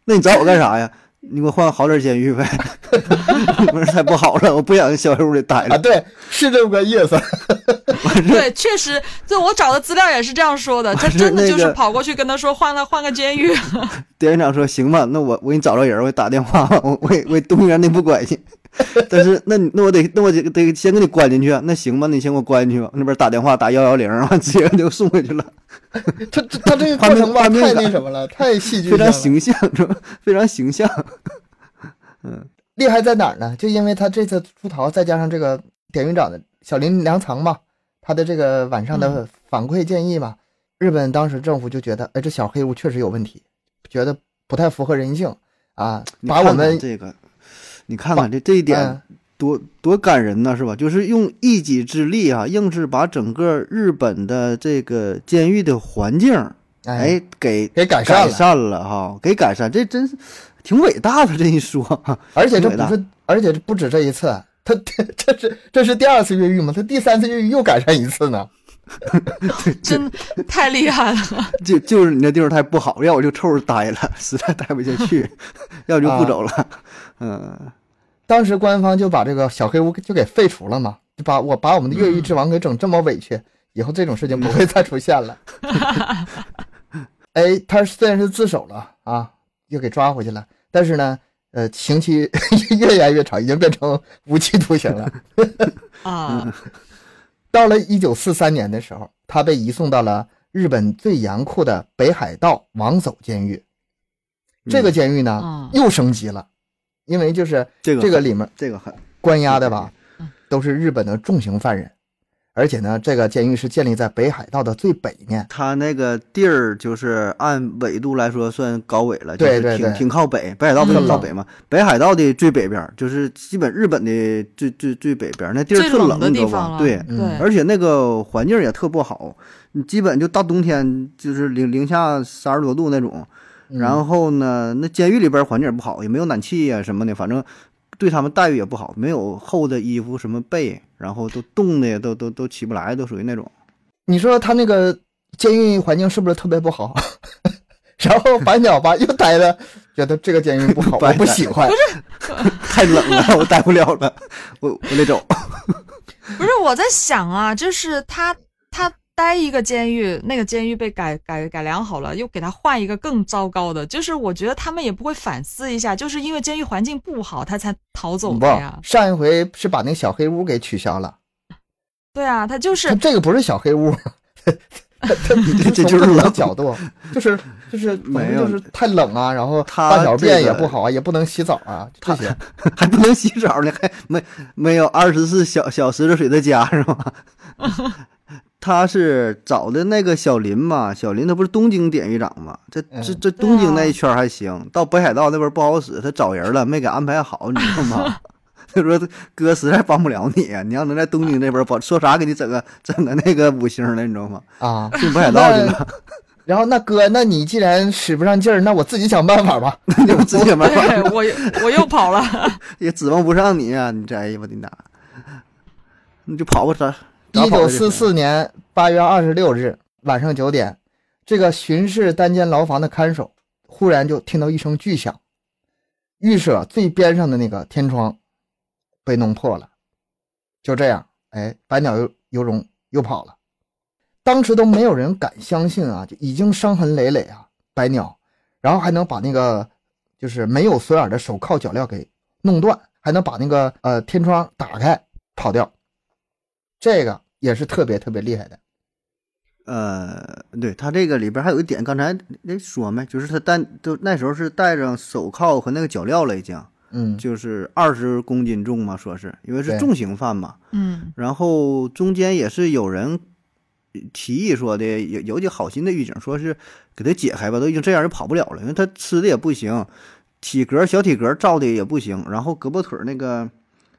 Speaker 3: 那你找我干啥呀？你给我换个好点监狱呗。[LAUGHS] 不是太不好了，我不想在小黑屋里待
Speaker 1: 啊，
Speaker 3: 了。
Speaker 1: 对，是这么个意思。[LAUGHS]
Speaker 2: 对，确实，就我找的资料也是这样说的。他真的就是跑过去跟他说换了换个监狱。[LAUGHS]
Speaker 3: 典狱长说：“行吧，那我我给你找着人，我给你打电话，我我给我给东园内部关系。[LAUGHS] 但是那你那我得那我得得先给你关进去啊。那行吧，你先给我关进去吧。那边打电话打幺幺零，完 [LAUGHS] 直接就送回去了，[LAUGHS]
Speaker 1: 他这他这个过程吧，太那什么了，太戏剧
Speaker 3: 非常。形象，是吧？非常形象。
Speaker 1: 嗯厉害在哪儿呢？就因为他这次出逃，再加上这个典狱长的小林良藏嘛，他的这个晚上的反馈建议嘛，日本当时政府就觉得，哎，这小黑屋确实有问题，觉得不太符合人性啊，把我们
Speaker 3: 这个，你看看这这一点
Speaker 1: 嗯
Speaker 3: 多多感人呐，是吧？就是用一己之力啊，硬是把整个日本的这个监狱的环境，
Speaker 1: 哎
Speaker 3: 哎，给
Speaker 1: 给改善了，
Speaker 3: 改善了哈，给改善，这真是挺伟大的。这一说，
Speaker 1: 而且这不是，而且这不止这一次，他这是这是第二次越狱吗？他第三次越狱又改善一次呢。[LAUGHS]
Speaker 2: 真太厉害了。
Speaker 3: 就就是你那地方太不好，要我就凑合待了，实在待不下去，要就不走了。嗯，
Speaker 1: 当时官方就把这个小黑屋就给废除了嘛，就把我把我们的越狱之王给整这么委屈，以后这种事情不会再出现了。[LAUGHS] 哎，他虽然是自首了啊，又给抓回去了，但是呢，呃，刑期 [LAUGHS] 越延越长，已经变成无期徒刑了。[LAUGHS]
Speaker 2: 啊，
Speaker 1: 到了一九四三年的时候，他被移送到了日本最严酷的北海道王走监狱。这个监狱呢，
Speaker 2: 嗯
Speaker 1: 又升级了，因为就是
Speaker 3: 这个
Speaker 1: 这个里面
Speaker 3: 这个很
Speaker 1: 关押的吧
Speaker 2: 嗯，
Speaker 1: 都是日本的重刑犯人，而且呢，这个监狱是建立在北海道的最北面。
Speaker 3: 它那个地儿就是按纬度来说算高纬了，
Speaker 1: 对对
Speaker 3: 就是挺
Speaker 1: 对
Speaker 3: 挺靠北。北海道不
Speaker 2: 嗯
Speaker 3: 是靠北吗？北海道的最北边儿就是基本日本的最最最北边儿，那地儿特
Speaker 2: 最冷的
Speaker 3: 你知道。对，
Speaker 1: 嗯
Speaker 2: 对，
Speaker 3: 而且那个环境也特不好，你基本就大冬天就是零零下三十多度那种。
Speaker 1: 嗯
Speaker 3: 然后呢，那监狱里边环境也不好，也没有暖气呀、什么的，反正对他们待遇也不好，没有厚的衣服什么被，然后都冻的都都都起不来，都属于那种。
Speaker 1: 你说他那个监狱环境是不是特别不好？[LAUGHS] 然后白鸟吧又待的，觉得这个监狱不好，我不喜欢。
Speaker 3: 不 [LAUGHS] 是太冷了，我待不了了，我我得走。[LAUGHS]
Speaker 2: 不是我在想啊，就是他他待一个监狱，那个监狱被改改改良好了，又给他换一个更糟糕的，就是我觉得他们也不会反思一下，就是因为监狱环境不好，他才逃走的呀。，
Speaker 1: 上一回是把那个小黑屋给取消了，
Speaker 2: 对啊，他就是
Speaker 1: 他这个不是小黑屋，他他
Speaker 3: 这这就是冷
Speaker 1: 角度，就是就是总
Speaker 3: 没有
Speaker 1: 就是太冷啊，然后大小便也不好啊，也不能洗澡啊，这些。
Speaker 3: 还不能洗澡呢，还没没有二十四小小时热水的家是吗？[LAUGHS] 他是找的那个小林嘛，小林他不是东京典狱长嘛，这这
Speaker 1: 嗯
Speaker 3: 这东京那一圈还行，到北海道那边不好使，他找人了没给安排好，你知道吗？[LAUGHS] 他说哥实在帮不了你啊，你要能在东京那边帮，说啥给你整个整个那个五星的，你知道吗？
Speaker 1: 啊，
Speaker 3: 进北海道去了，
Speaker 1: 然后那哥，那你既然使不上劲儿，那我自己想办法吧。
Speaker 3: 你不直接没办法，
Speaker 2: 我我又跑了。[LAUGHS]
Speaker 3: 也指望不上你啊！你这哎呀我的妈，你就跑吧，咋？
Speaker 1: 一九四四年八月二十六日晚上九点，这个巡视单间牢房的看守忽然就听到一声巨响，预舍最边上的那个天窗被弄破了。就这样，哎，白鸟游游荣又跑了。当时都没有人敢相信啊，就已经伤痕累累啊，白鸟，然后还能把那个就是没有锁眼的手铐脚镣给弄断，还能把那个呃天窗打开跑掉。这个也是特别特别厉害的。
Speaker 3: 呃，对他这个里边还有一点，刚才那说没，就是他带都那时候是带着手铐和那个脚镣了已经，
Speaker 1: 嗯
Speaker 3: 就是二十公斤重嘛，说是因为是重刑犯嘛。
Speaker 2: 嗯
Speaker 3: 然后中间也是有人提议说的，有有几好心的狱警说是给他解开吧，都已经这样就跑不了了，因为他吃的也不行，体格小体格照的也不行，然后胳膊腿儿那个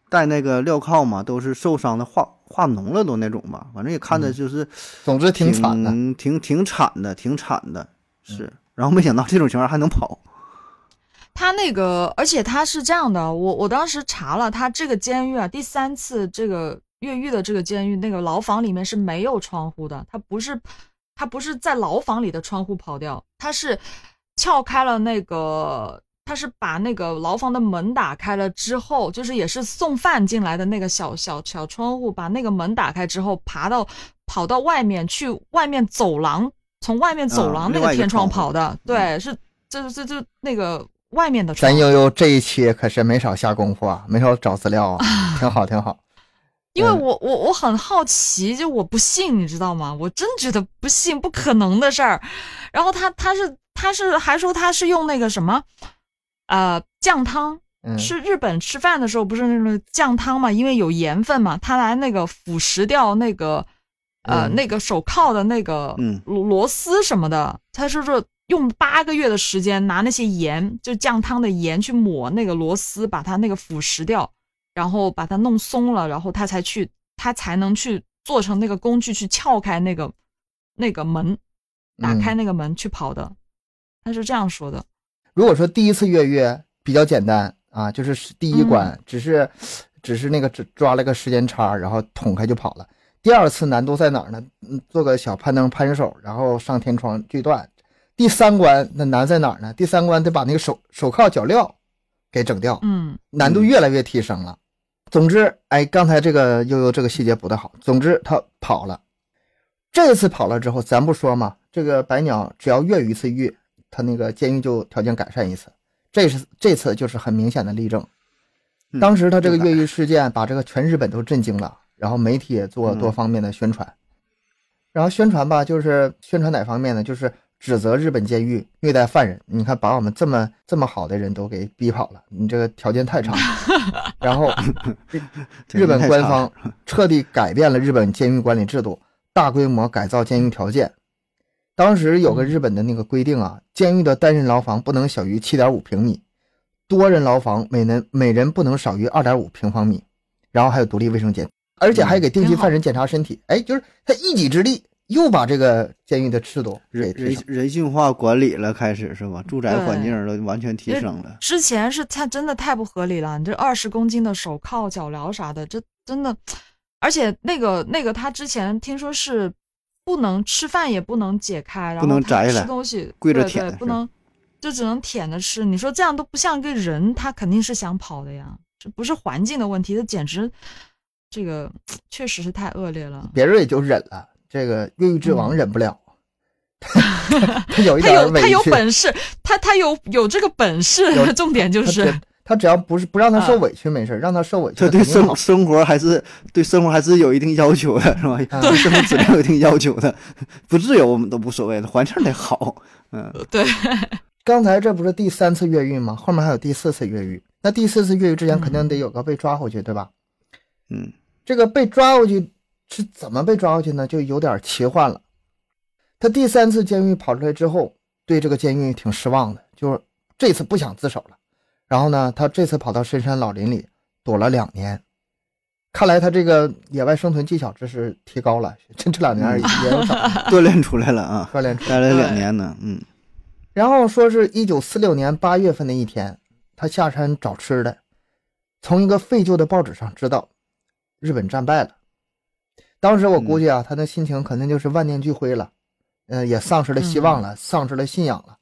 Speaker 3: 带那个镣铐嘛，都是受伤的化化脓了都那种吧，反正也看着就是
Speaker 1: 总之挺惨的。
Speaker 3: 挺挺挺惨的，挺惨的，是。然后没想到这种情况还能跑，
Speaker 2: 他那个，而且他是这样的，我我当时查了，他这个监狱啊，第三次这个越狱的这个监狱，那个牢房里面是没有窗户的，他不是他不是在牢房里的窗户跑掉，他是撬开了那个，他是把那个牢房的门打开了之后，就是也是送饭进来的那个小小小窗户，把那个门打开之后，爬到跑到外面去，外面走廊从外面走
Speaker 3: 啊
Speaker 2: 廊那
Speaker 3: 个
Speaker 2: 个天窗跑的，对，是这这这那个外面的窗
Speaker 1: 咱。悠悠这一期可是没少下功夫啊，没少找资料啊，[LAUGHS] 挺好挺好。
Speaker 2: 因为
Speaker 1: 嗯
Speaker 2: 我我我很好奇，就我不信，你知道吗？我真觉得不信，不可能的事儿。然后他他是他是还说他是用那个什么，呃，酱汤，
Speaker 1: 嗯，
Speaker 2: 是日本吃饭的时候不是那种酱汤嘛，因为有盐分嘛，他来那个腐蚀掉那个呃、
Speaker 1: 嗯
Speaker 2: 那个手铐的那个
Speaker 3: 嗯。
Speaker 2: 螺螺丝什么的，他是说用八个月的时间拿那些盐，就酱汤的盐去抹那个螺丝，把它那个腐蚀掉，然后把它弄松了，然后他才去他才能去做成那个工具去撬开那个那个门，打开
Speaker 1: 嗯
Speaker 2: 那个门去跑的，他是这样说的。
Speaker 1: 如果说第一次越狱比较简单啊，就是第一关只是、只是那个只抓了个时间差，然后捅开就跑了。第二次难度在哪儿呢？嗯，做个小攀登攀手，然后上天窗锯断。第三关那难在哪儿呢？第三关得把那个手手铐脚镣给整掉，
Speaker 2: 嗯
Speaker 1: 难度越来越提升了。总之，哎，刚才这个悠悠这个细节补得好。总之，他跑了。这次跑了之后，咱不说嘛，这个白鸟只要越一次狱，他那个监狱就条件改善一次。这是这次就是很明显的例证。
Speaker 3: 嗯
Speaker 1: 当时他这个越狱事件把这个全日本都震惊了，然后媒体也做
Speaker 3: 嗯
Speaker 1: 多方面的宣传。然后宣传吧，就是宣传哪方面呢？就是指责日本监狱虐待犯人。你看，把我们这么这么好的人都给逼跑了，你这个条件太差了。[LAUGHS] 然后 [LAUGHS] 日本官方彻底改变了日本监狱管理制度，大规模改造监狱条件。当时有个日本的那个规定啊，监狱的单人牢房不能小于七点五平米，多人牢房每人每人不能少于二点五平方米，然后还有独立卫生间，而且还给定期犯人检查身体。哎，就是他一己之力又把这个监狱的制度
Speaker 3: 人人。人性化管理了，开始是吧？住宅环境都完全提升了。
Speaker 2: 之前是太真的太不合理了，你这二十公斤的手铐、脚镣啥的，这真的，而且那个那个他之前听说是不能吃饭，也不能解开，然后他吃
Speaker 3: 能摘下来
Speaker 2: 东西对
Speaker 3: 跪着舔
Speaker 2: 不能，就只能舔着吃。你说这样都不像个人，他肯定是想跑的呀，这不是环境的问题，这简直这个确实是太恶劣了。
Speaker 1: 别人也就忍了，这个越狱之王忍不了，[LAUGHS] 他有
Speaker 2: 他有他有。本事，他他有有这个本事，重点就是
Speaker 1: 他只要不是不让他受
Speaker 2: 啊
Speaker 1: 委屈没事儿，让他受委屈
Speaker 3: 他对生。生活还是对生活还是有一定要求的，是吧？[LAUGHS]
Speaker 1: 嗯
Speaker 3: 对生活质量有一定要求的，不自由我们都无所谓的，环境得好。嗯，[LAUGHS]
Speaker 2: 对，[LAUGHS]
Speaker 1: 刚才这不是第三次越狱吗？后面还有第四次越狱。那第四次越狱之前肯定
Speaker 2: 嗯
Speaker 1: 得有个被抓回去，对吧？
Speaker 3: 嗯，
Speaker 1: 这个被抓回去是怎么被抓回去呢？就有点奇幻了。他第三次监狱跑出来之后，对这个监狱挺失望的，就是这次不想自首了。然后呢，他这次跑到深山老林里躲了两年，看来他这个野外生存技巧这是提高了，这这两年也有长 [LAUGHS]
Speaker 3: 锻炼出来了啊，[LAUGHS]
Speaker 1: 锻炼出来。
Speaker 3: 了两年呢。嗯
Speaker 1: 然后说是一九四六年八月份的一天，他下山找吃的，从一个废旧的报纸上知道日本战败了。当时我估计啊，他的心情肯定就是万念俱灰了，呃，也丧失了希望了，丧失了信仰了。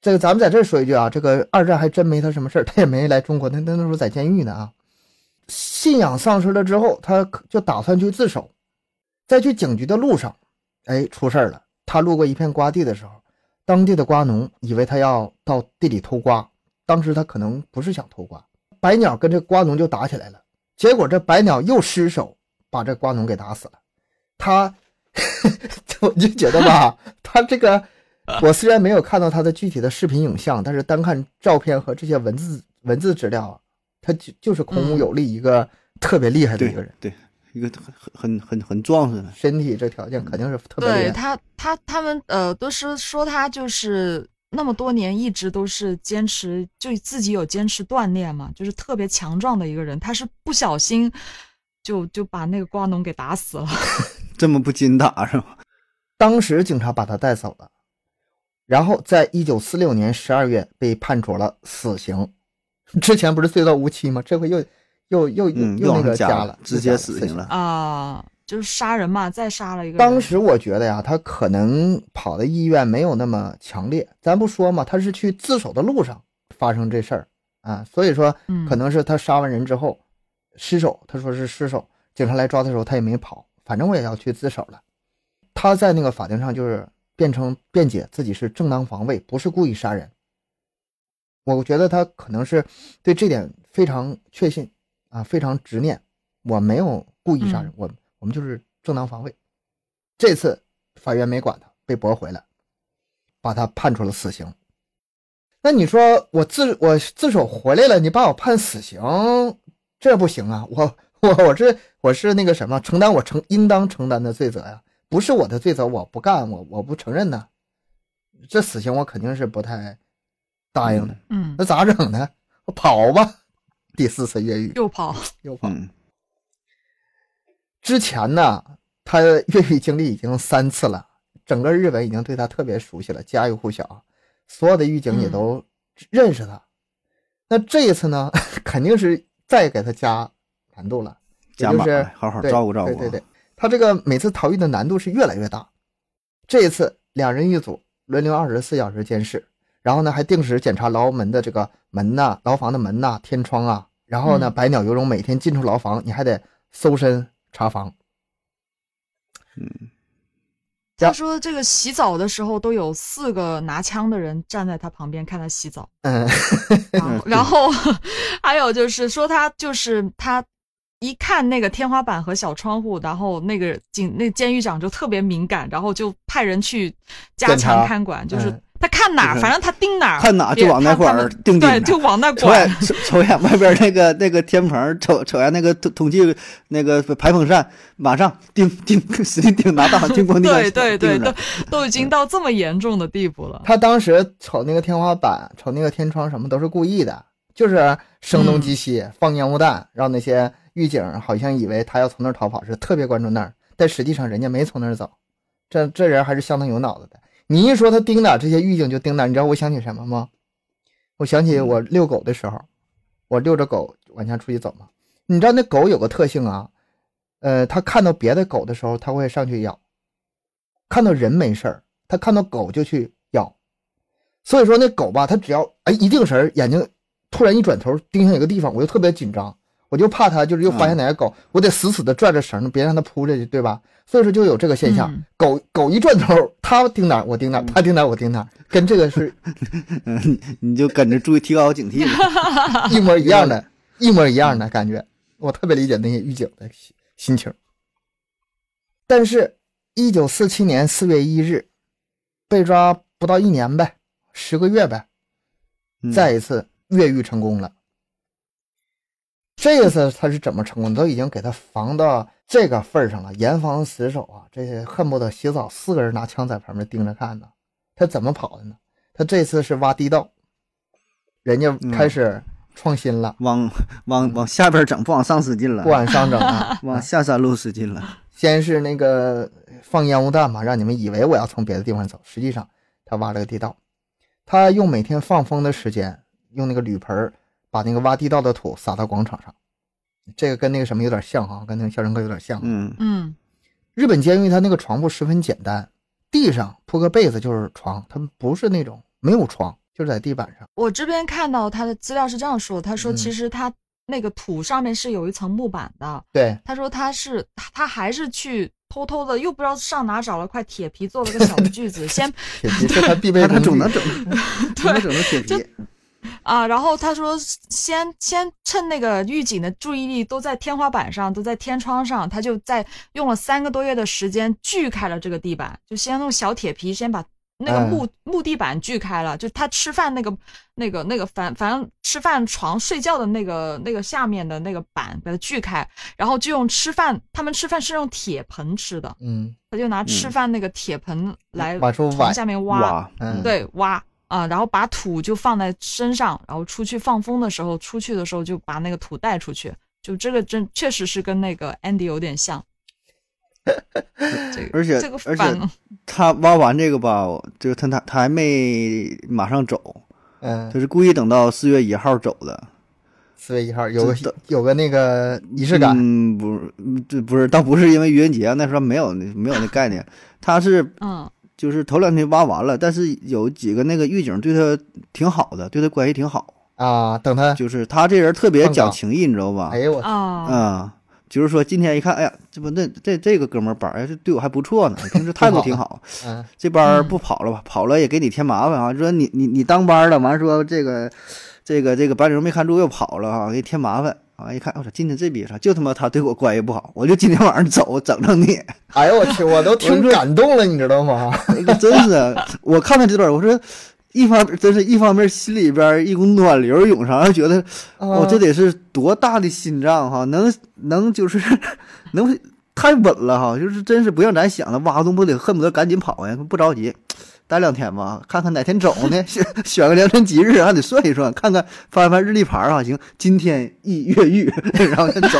Speaker 1: 这个咱们在这说一句啊，这个二战还真没他什么事，他也没来中国，他那时候在监狱呢啊。信仰丧失了之后，他就打算去自首，在去警局的路上，哎，出事了。他路过一片瓜地的时候，当地的瓜农以为他要到地里偷瓜，当时他可能不是想偷瓜，白鸟跟这瓜农就打起来了，结果这白鸟又失手把这瓜农给打死了，他 [LAUGHS] 我就觉得吧，他这个，[LAUGHS] 我虽然没有看到他的具体的视频影像，但是单看照片和这些文字文字资料，他就就是孔武有力一个特别厉害的一个人，
Speaker 3: 对，一个很很很很壮实的，
Speaker 1: 身体这条件肯定是特别厉害。
Speaker 2: 对他，他他们呃都是说他就是那么多年一直都是坚持，就自己有坚持锻炼嘛，就是特别强壮的一个人。他是不小心就就把那个瓜农给打死了。[LAUGHS]
Speaker 3: 这么不禁打是吗？
Speaker 1: 当时警察把他带走了，然后在一九四六年十二月被判处了死刑。之前不是罪到无期吗？这回又又又又
Speaker 3: 嗯，
Speaker 1: 又那个加了，
Speaker 3: 直接死刑了。
Speaker 2: 啊、就是杀人嘛，再杀了一个。
Speaker 1: 当时我觉得呀，他可能跑的意愿没有那么强烈。咱不说嘛，他是去自首的路上发生这事儿啊，所以说
Speaker 2: 嗯
Speaker 1: 可能是他杀完人之后失手，他说是失手，警察来抓的时候他也没跑，反正我也要去自首了。他在那个法庭上就是辩称辩解自己是正当防卫，不是故意杀人。我觉得他可能是对这点非常确信啊，非常执念，我没有故意杀人，我我们就是正当防卫。这次法院没管他，被驳回了，把他判处了死刑。那你说我自我自首回来了，你把我判死刑，这不行啊！我我我这我是那个什么，承担我承应当承担的罪责呀，不是我的罪责，我不干，我我不承认呢。这死刑我肯定是不太答应的。
Speaker 2: 嗯
Speaker 1: 那咋整呢？我跑吧，第四次越狱
Speaker 2: 又跑，
Speaker 1: 又跑。
Speaker 3: 嗯，
Speaker 1: 之前呢，他越狱经历已经三次了，整个日本已经对他特别熟悉了，家喻户晓，所有的狱警也都认识他。那这一次呢，[LAUGHS] 肯定是再给他加难度了，就是
Speaker 3: 码，好好照顾照顾。啊
Speaker 1: 对对对，他这个每次逃狱的难度是越来越大。这一次两人一组，轮流二十四小时监视，然后呢还定时检查牢门的这个门呐、牢房的门呐、天窗啊。然后呢，
Speaker 2: 嗯
Speaker 1: 百鸟游龙，每天进出牢房，你还得搜身查房。
Speaker 3: 嗯，
Speaker 2: 他说这个洗澡的时候都有四个拿枪的人站在他旁边看他洗澡，
Speaker 1: 嗯，
Speaker 2: 然后 [LAUGHS] 还有就是说他就是他一看那个天花板和小窗户，然后那个警那监狱长就特别敏感，然后就派人去加强看管，就是
Speaker 1: 嗯。
Speaker 2: 他看哪反正他盯哪儿，
Speaker 3: 看哪就往那块儿
Speaker 2: 他他们对，就往那
Speaker 3: 瞅眼
Speaker 2: 管。[LAUGHS]
Speaker 3: 瞅瞅眼外边那个那个天棚，瞅瞅眼那个通通气那个排风扇，马上盯盯使劲盯，拿大叮咣叮，
Speaker 2: 对对对，都都已经到这么严重的地步了。
Speaker 1: 他当时瞅那个天花板，瞅那个天窗，什么都是故意的，就是声东击西，放烟雾弹，让那些狱警好像以为他要从那儿逃跑，是特别关注那儿，但实际上人家没从那儿走。这这人还是相当有脑子的。你一说他盯哪，这些狱警就盯哪。你知道我想起什么吗？我想起我遛狗的时候，我遛着狗往前出去走嘛。你知道那狗有个特性啊，呃，它看到别的狗的时候，它会上去咬；看到人没事儿，它看到狗就去咬。所以说那狗吧，它只要哎一定神儿，眼睛突然一转头盯向一个地方，我就特别紧张，我就怕它就是又发现哪个狗，我得死死的拽着绳，别让它扑下去，对吧？所以说就有这个现象，
Speaker 2: 嗯
Speaker 1: 狗狗一转头，它盯哪我盯哪儿，它盯哪我盯哪，跟这个是
Speaker 3: 嗯，[LAUGHS] 你就跟着注意提高警惕了。[LAUGHS]
Speaker 1: 一模一样的，一模一样的感觉。我特别理解那些狱警的心心情。但是，一九四七年四月一日，被抓不到一年呗，十个月呗，
Speaker 3: 嗯
Speaker 1: 再一次越狱成功了。这一次他是怎么成功的？都已经给他防到这个份上了，严防死守啊！这些恨不得洗澡四个人拿枪在旁边盯着看呢。他怎么跑的呢？他这次是挖地道，人家开始创新了，
Speaker 3: 往往往下边整，不往上使劲了
Speaker 1: 不，往上整啊！[LAUGHS]
Speaker 3: 往下山路使劲了。
Speaker 1: 先是那个放烟雾弹嘛，让你们以为我要从别的地方走，实际上他挖了个地道。他用每天放风的时间，用那个铝盆儿把那个挖地道的土撒到广场上，这个跟那个什么有点像哈，跟那个肖申克有点像。
Speaker 3: 嗯
Speaker 2: 嗯
Speaker 1: 日本监狱它那个床铺十分简单，地上铺个被子就是床，他们不是那种没有床，就是在地板上。
Speaker 2: 我这边看到他的资料是这样说，他说
Speaker 1: 嗯
Speaker 2: 其实他那个土上面是有一层木板的，
Speaker 1: 对，
Speaker 2: 他说他是他他还是去偷偷的，又不知道上哪找了块铁皮做了个 [LAUGHS] 小锯子，先
Speaker 1: 铁皮是他必备
Speaker 3: 的他总能整，总能整成 [LAUGHS] 铁皮。
Speaker 2: 啊，然后他说先先趁那个狱警的注意力都在天花板上，都在天窗上，他就在用了三个多月的时间锯开了这个地板，就先用小铁皮先把那个木、木地板锯开了，就他吃饭那个那个那个反反正吃饭床睡觉的那个那个下面的那个板把它锯开，然后就用吃饭，他们吃饭是用铁盆吃的，
Speaker 1: 嗯
Speaker 2: 他就拿吃饭那个铁盆来
Speaker 1: 往
Speaker 2: 下面挖，
Speaker 1: 嗯，，
Speaker 2: 对，挖啊、然后把土就放在身上，然后出去放风的时候，出去的时候就把那个土带出去，就这个真确实是跟那个 Andy 有点像。[LAUGHS] 这个
Speaker 3: 而且
Speaker 2: 这个
Speaker 3: 而且
Speaker 2: 反
Speaker 3: 他挖完这个吧，这个他他他还没马上走，
Speaker 1: 嗯
Speaker 3: 他，是故意等到四月一号走的。
Speaker 1: 四月一号有个有个那个仪式感，
Speaker 3: 嗯，不是，嗯这不是，倒不是因为愚人节，那时候没有没有那概念，[LAUGHS] 他是
Speaker 2: 嗯
Speaker 3: 就是头两天挖完了，但是有几个那个狱警对他挺好的，对他关系挺好，
Speaker 1: 啊，等他，
Speaker 3: 就是他这人特别讲情义，你知道吧？
Speaker 1: 哎呦我，
Speaker 2: 啊
Speaker 3: 啊、就是说今天一看，哎呀，这不那这这个哥们儿班儿，哎，这对我还不错呢，平时态度挺好，[LAUGHS]
Speaker 1: 嗯
Speaker 3: 这班不跑了吧？跑了也给你添麻烦啊！说你你你当班儿了，完了说这个这个这个班主任没看住又跑了啊，给你添麻烦啊！一看我操，今天这逼啥？就他妈他对我关系不好，我就今天晚上走整整你。
Speaker 1: 哎呦我去，我都挺感动了，你知道吗？[LAUGHS]
Speaker 3: 这真是，我看到这段，我说一方真是一方面心里边一股暖流涌上，觉得哦，
Speaker 1: 啊
Speaker 3: 这得是多大的心脏哈，能能就是 [LAUGHS] 能太稳了哈，就是真是不像咱想的，挖个洞不得恨不得赶紧跑呀，不着急，待两天吧，看看哪天走呢，选 [LAUGHS] 选个良辰吉日，还得算一算，看看翻翻日历牌啊，行，今天一越狱，[LAUGHS] 然后先走。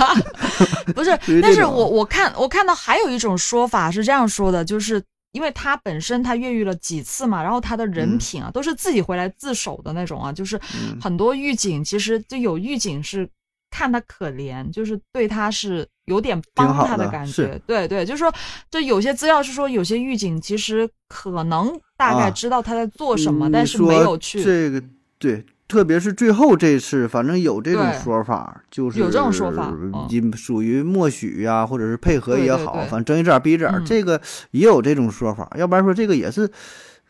Speaker 3: [LAUGHS]
Speaker 2: 不是但是我我看我看到还有一种说法是这样说的，就是因为他本身他越狱了几次嘛，然后他的人
Speaker 3: 嗯
Speaker 2: 品啊、都是自己回来自首的那种啊，就是
Speaker 3: 嗯。
Speaker 2: 很多狱警其实就有狱警是看他可怜，就是对他是有点帮
Speaker 3: 好
Speaker 2: 他
Speaker 3: 的感
Speaker 2: 觉，对对，就是说，就有些资料是说有些狱警其实可能大概
Speaker 3: 啊
Speaker 2: 知道他在做什么，
Speaker 3: 你
Speaker 2: 但是没有去，
Speaker 3: 这个对，特别是最后这次，反正有这种说法，就是
Speaker 2: 有这种说法嗯。
Speaker 3: 也属于默许呀、或者是配合也好，
Speaker 2: 对对对。
Speaker 3: 反正睁一只眼闭一只眼，
Speaker 2: 嗯。
Speaker 3: 这个也有这种说法。要不然说这个也是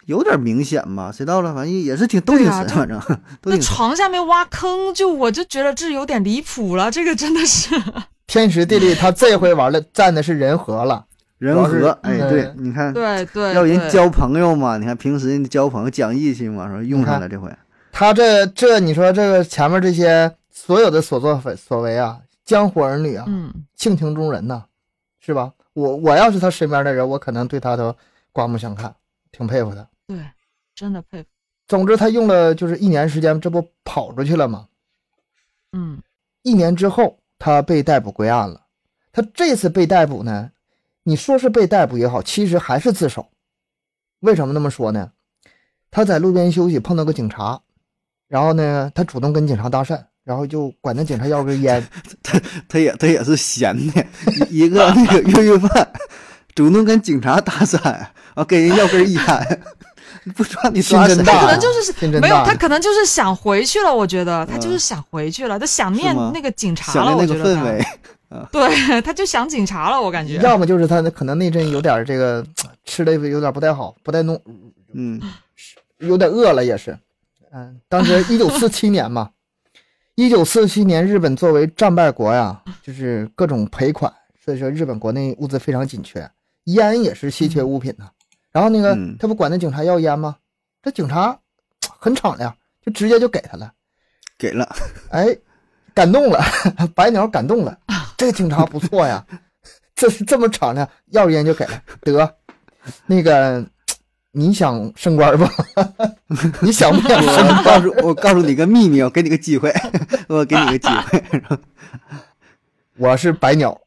Speaker 3: 有点明显吧，谁到了，反正也是挺都挺神，
Speaker 2: 啊
Speaker 3: 反正都
Speaker 2: 那。床下面挖坑，就我就觉得这有点离谱了，这个真的是。
Speaker 1: 天时地利，他这回玩了，占的是人和了。
Speaker 3: 人和，哎，
Speaker 1: 嗯
Speaker 3: 对，你看，
Speaker 2: 对对，对
Speaker 3: 要人交朋友嘛，你看平时人交朋友讲义气嘛，说用上了这回，
Speaker 1: 他这这，你说这个前面这些所有的所作所为啊，江湖儿女啊，
Speaker 2: 嗯，
Speaker 1: 性情中人呐，是吧？我我要是他身边的人，我可能对他都刮目相看，挺佩服他。
Speaker 2: 对，真的佩服。
Speaker 1: 总之，他用了就是一年时间，这不跑出去了吗？
Speaker 2: 嗯
Speaker 1: 一年之后，他被逮捕归案了。他这次被逮捕呢，你说是被逮捕也好，其实还是自首。为什么那么说呢？他在路边休息，碰到个警察，然后呢，他主动跟警察搭讪，然后就管那警察要根烟。[LAUGHS]
Speaker 3: 他他也他也是闲的，一个那个越狱犯主动跟警察搭讪，啊，给人要根烟，[LAUGHS] 不抓你抓谁？
Speaker 1: 心真大
Speaker 2: 他可能就是没有，他可能就是想回去了。我觉得他就是
Speaker 3: 嗯
Speaker 2: 想回去了，他想念那个警察了。
Speaker 3: 想的那
Speaker 2: 我觉得他
Speaker 3: 个氛围，[LAUGHS]
Speaker 2: 对，他就想警察了。我感觉。
Speaker 1: 要么就是他可能那阵有点这个吃的有点不太好，不太弄，
Speaker 3: 嗯
Speaker 1: 有点饿了也是。嗯，当时 [LAUGHS] 一九四七年嘛，一九四七年日本作为战败国呀，就是各种赔款，所以说日本国内物资非常紧缺，烟也是稀缺物品呐。然后那个
Speaker 3: 嗯。
Speaker 1: 他不管那警察要烟吗？这警察很敞亮，就直接就给他了。
Speaker 3: 给了，
Speaker 1: 哎，感动了，[LAUGHS] 白鸟感动了，这个警察不错呀，[LAUGHS] 这是这么敞亮，要烟就给了，得，那个你想升官不？[LAUGHS] 你想不想升
Speaker 3: 我告诉我告诉你个秘密，我给你个机会，我给你个机会，
Speaker 1: 我是白鸟，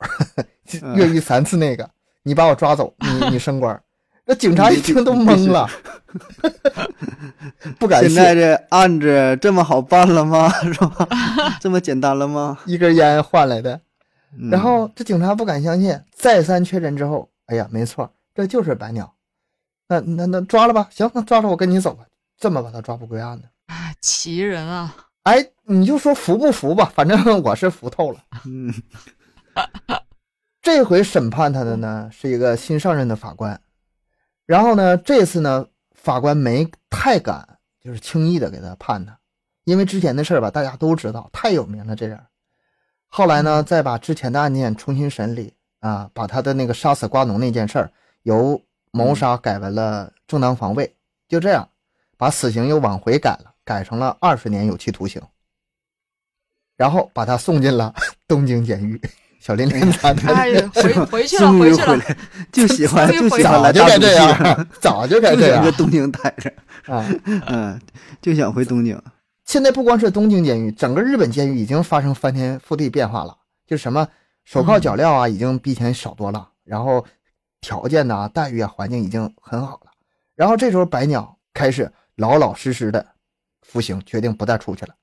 Speaker 3: 嗯
Speaker 1: 越狱三次那个，你把我抓走，你你升官。那警察一听都懵了，[LAUGHS] 不敢
Speaker 3: 现在，这案子这么好办了吗？是吧？[LAUGHS] 这么简单了吗？
Speaker 1: 一根烟换来的。
Speaker 3: 嗯
Speaker 1: 然后这警察不敢相信，再三确认之后，哎呀，没错，这就是白鸟。那那那抓了吧，行，那抓了我跟你走吧，这么把他抓捕归案的。
Speaker 2: 啊，奇人啊！
Speaker 1: 哎，你就说服不服吧，反正 [LAUGHS] 我是服透了。
Speaker 3: 嗯
Speaker 1: 这回审判他的呢是一个新上任的法官，然后呢，这次呢法官没太敢就是轻易的给他判他，因为之前的事儿吧，大家都知道，太有名了这人。后来呢，再把之前的案件重新审理啊，把他的那个杀死瓜农那件事儿由谋杀改为了正当防卫，就这样，把死刑又往回改了，改成了二十年有期徒刑。然后把他送进了 [LAUGHS] 东京监狱。小林林咋的？[LAUGHS]
Speaker 2: 哎呀，回 [LAUGHS] 回去了，回去了。[LAUGHS]
Speaker 3: 就喜欢就喜欢
Speaker 1: 早就该这
Speaker 3: 来大都市，
Speaker 1: 样，早就该这样
Speaker 3: 就想搁东京待着，
Speaker 1: 啊！
Speaker 3: 嗯，就想回东京。
Speaker 1: 现在不光是东京监狱，整个日本监狱已经发生翻天覆地变化了。就什么手铐脚镣啊，已经比以前少多了，然后条件呐、待遇啊、环境已经很好了。然后这时候白鸟开始老老实实的服刑，决定不再出去了，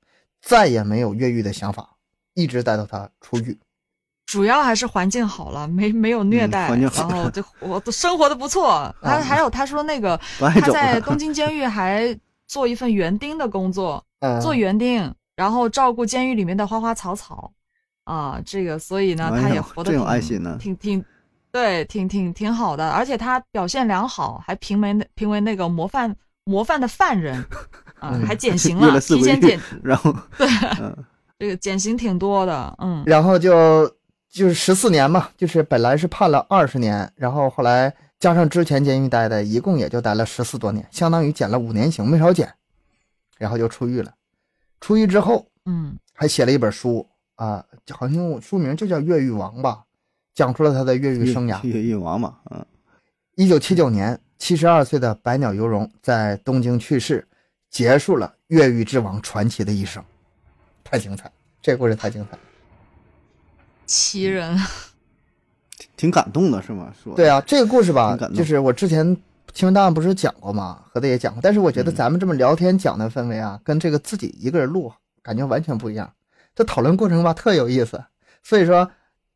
Speaker 1: 再也没有越狱的想法，一直待到他出狱。
Speaker 2: 主要还是环境好了，没没有虐
Speaker 3: 嗯
Speaker 2: 待，
Speaker 3: 环境好
Speaker 2: 然后就我都生活的不错。[LAUGHS] 还
Speaker 1: 啊
Speaker 2: 还有他说那个他在。东京监狱还做一份园丁的工作，[LAUGHS]
Speaker 1: 嗯，
Speaker 2: 做园丁，然后照顾监狱里面的花花草草。啊，这个所以呢，他也活得挺
Speaker 3: 爱心呢
Speaker 2: 挺挺对，挺挺挺好的，而且他表现良好，还评为那评为那个模范模范的犯人 [LAUGHS] 啊，
Speaker 1: 嗯
Speaker 2: 还减刑
Speaker 3: 了
Speaker 2: 提前减
Speaker 3: 然后，嗯，
Speaker 2: 这个减刑挺多的，嗯。
Speaker 1: 然后就就是十四年嘛，就是本来是判了二十年，然后后来加上之前监狱待的，一共也就待了十四多年，相当于减了五年刑，没少减，然后就出狱了。出狱之后
Speaker 2: 嗯
Speaker 1: 还写了一本书啊，好像书名就叫《越狱王》吧，讲出了他的越狱生涯。
Speaker 3: 越狱王嘛，嗯，
Speaker 1: 一九七九年，七十二岁的百鸟游荣在东京去世，结束了越狱之王传奇的一生，太精彩，这故事太精彩了。
Speaker 2: 奇人，
Speaker 3: 挺感动的是吗？说
Speaker 1: 对啊，这个故事吧
Speaker 3: 挺感，动
Speaker 1: 就是我之前新闻档案不是讲过吗？何子也讲过，但是我觉得
Speaker 3: 嗯
Speaker 1: 咱们这么聊天讲的氛围啊，跟这个自己一个人录感觉完全不一样。这讨论过程吧特有意思，所以说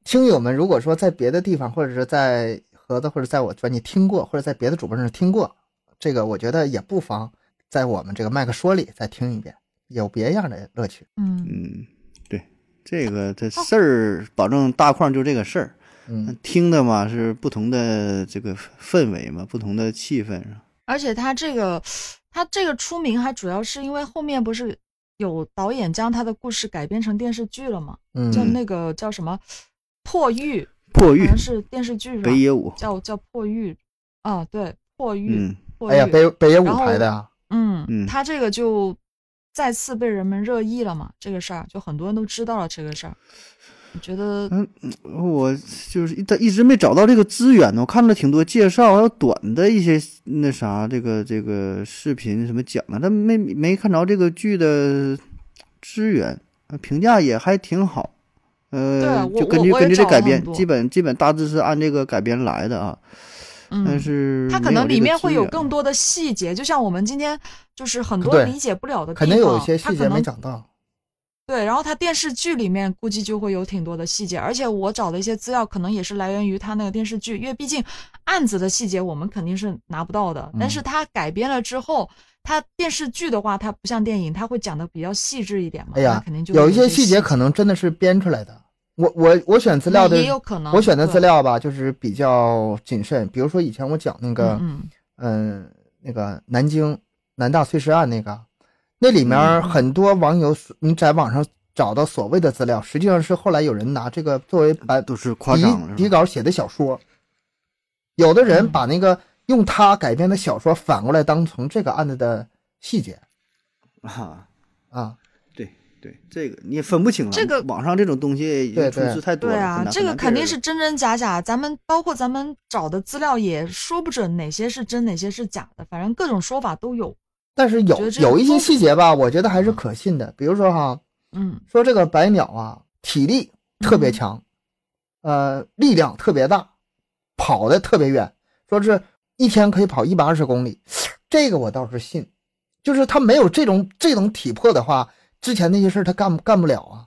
Speaker 1: 听友们如果说在别的地方或者是在盒子或者在我专辑听过，或者在别的主播那听过，这个我觉得也不妨在我们这个麦克说里再听一遍，有别样的乐趣。
Speaker 2: 嗯
Speaker 3: 这个这事儿，保证大框就这个事儿。
Speaker 1: 嗯，
Speaker 3: 听的嘛是不同的这个氛围嘛，不同的气氛啊。
Speaker 2: 而且他这个他这个出名还主要是因为后面不是有导演将他的故事改编成电视剧了吗？
Speaker 1: 嗯
Speaker 2: 叫那个叫什么破玉，
Speaker 3: 破玉
Speaker 2: 好像是电视剧是吧
Speaker 3: 北？野武，
Speaker 2: 叫叫破玉，啊，对，破玉，
Speaker 3: 嗯
Speaker 2: 破玉。
Speaker 1: 哎呀，北北野武拍的啊，
Speaker 2: 嗯
Speaker 3: 嗯
Speaker 2: 他这个就再次被人们热议了嘛，这个事儿就很多人都知道了这个事儿。我觉得
Speaker 3: 嗯，我就是一一直没找到这个资源呢。我看了挺多介绍，还有短的一些那啥，这个这个视频什么讲的，但没没看着这个剧的资源，呃评价也还挺好。呃就根据根据这改编，基本基本大致是按这个改编来的啊。但
Speaker 2: 嗯，
Speaker 3: 是
Speaker 2: 它可能里面会有更多的细节，就像我们今天就是很多理解不了的地方，
Speaker 1: 肯定有一些细节
Speaker 2: 它可能
Speaker 1: 没讲到。
Speaker 2: 对，然后它电视剧里面估计就会有挺多的细节，而且我找的一些资料可能也是来源于它那个电视剧，因为毕竟案子的细节我们肯定是拿不到的，但是
Speaker 1: 嗯
Speaker 2: 它改编了之后，它电视剧的话，它不像电影，它会讲的比较细致一点嘛，
Speaker 1: 哎呀
Speaker 2: 肯定就
Speaker 1: 有一些细
Speaker 2: 细
Speaker 1: 节可能真的是编出来的。我我我选资料的
Speaker 2: 也有可能，
Speaker 1: 我选的资料吧，就是比较谨慎。比如说以前我讲那个，
Speaker 2: 嗯
Speaker 1: 嗯、那个南京南大碎尸案那个，那里面
Speaker 2: 嗯
Speaker 1: 很多网友你在网上找到所谓的资料，实际上是后来有人拿这个作为版
Speaker 3: 都是夸张了，
Speaker 1: 底底？稿写的小说。有的人
Speaker 2: 嗯
Speaker 1: 把那个用他改编的小说反过来当成这个案子的细节
Speaker 3: 啊，
Speaker 1: 啊。
Speaker 3: 对对，这个你也分不清了。
Speaker 2: 这个
Speaker 3: 网上这种东西已经
Speaker 1: 对对
Speaker 3: 充斥太多了，
Speaker 2: 对啊这个肯定是真真假假，咱们包括咱们找的资料也说不准哪些是真，哪些是假的，反正各种说法都有。
Speaker 1: 但是有有一些细节吧，我觉得还是可信的。比如说哈，
Speaker 2: 嗯
Speaker 1: 说这个白鸟啊，体力特别强，呃，力量特别大，跑的特别远，说是一天可以跑一百二十公里，这个我倒是信。就是它没有这种这种体魄的话，之前那些事儿他干干不了啊。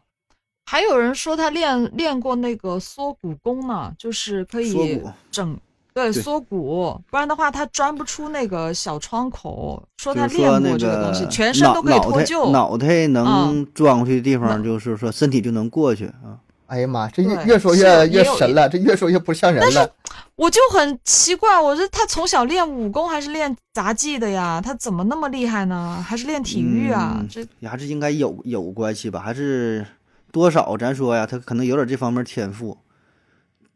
Speaker 2: 还有人说他练练过那个缩骨功呢，就是可以整对
Speaker 3: 对
Speaker 2: 缩骨，不然的话他钻不出那个小窗口。说他练过这个东西，
Speaker 3: 个
Speaker 2: 全身都可以脱臼。
Speaker 3: 脑袋能
Speaker 2: 嗯
Speaker 3: 钻过去的地方，就是说身体就能过去啊。
Speaker 1: 哎呀妈，这越越说越越神了，这越说越不像人了。
Speaker 2: 我就很奇怪，我说他从小练武功还是练杂技的呀？他怎么那么厉害呢？还是练体育啊？
Speaker 3: 嗯
Speaker 2: 这
Speaker 3: 也还是应该有有关系吧，还是多少咱说呀，他可能有点这方面天赋，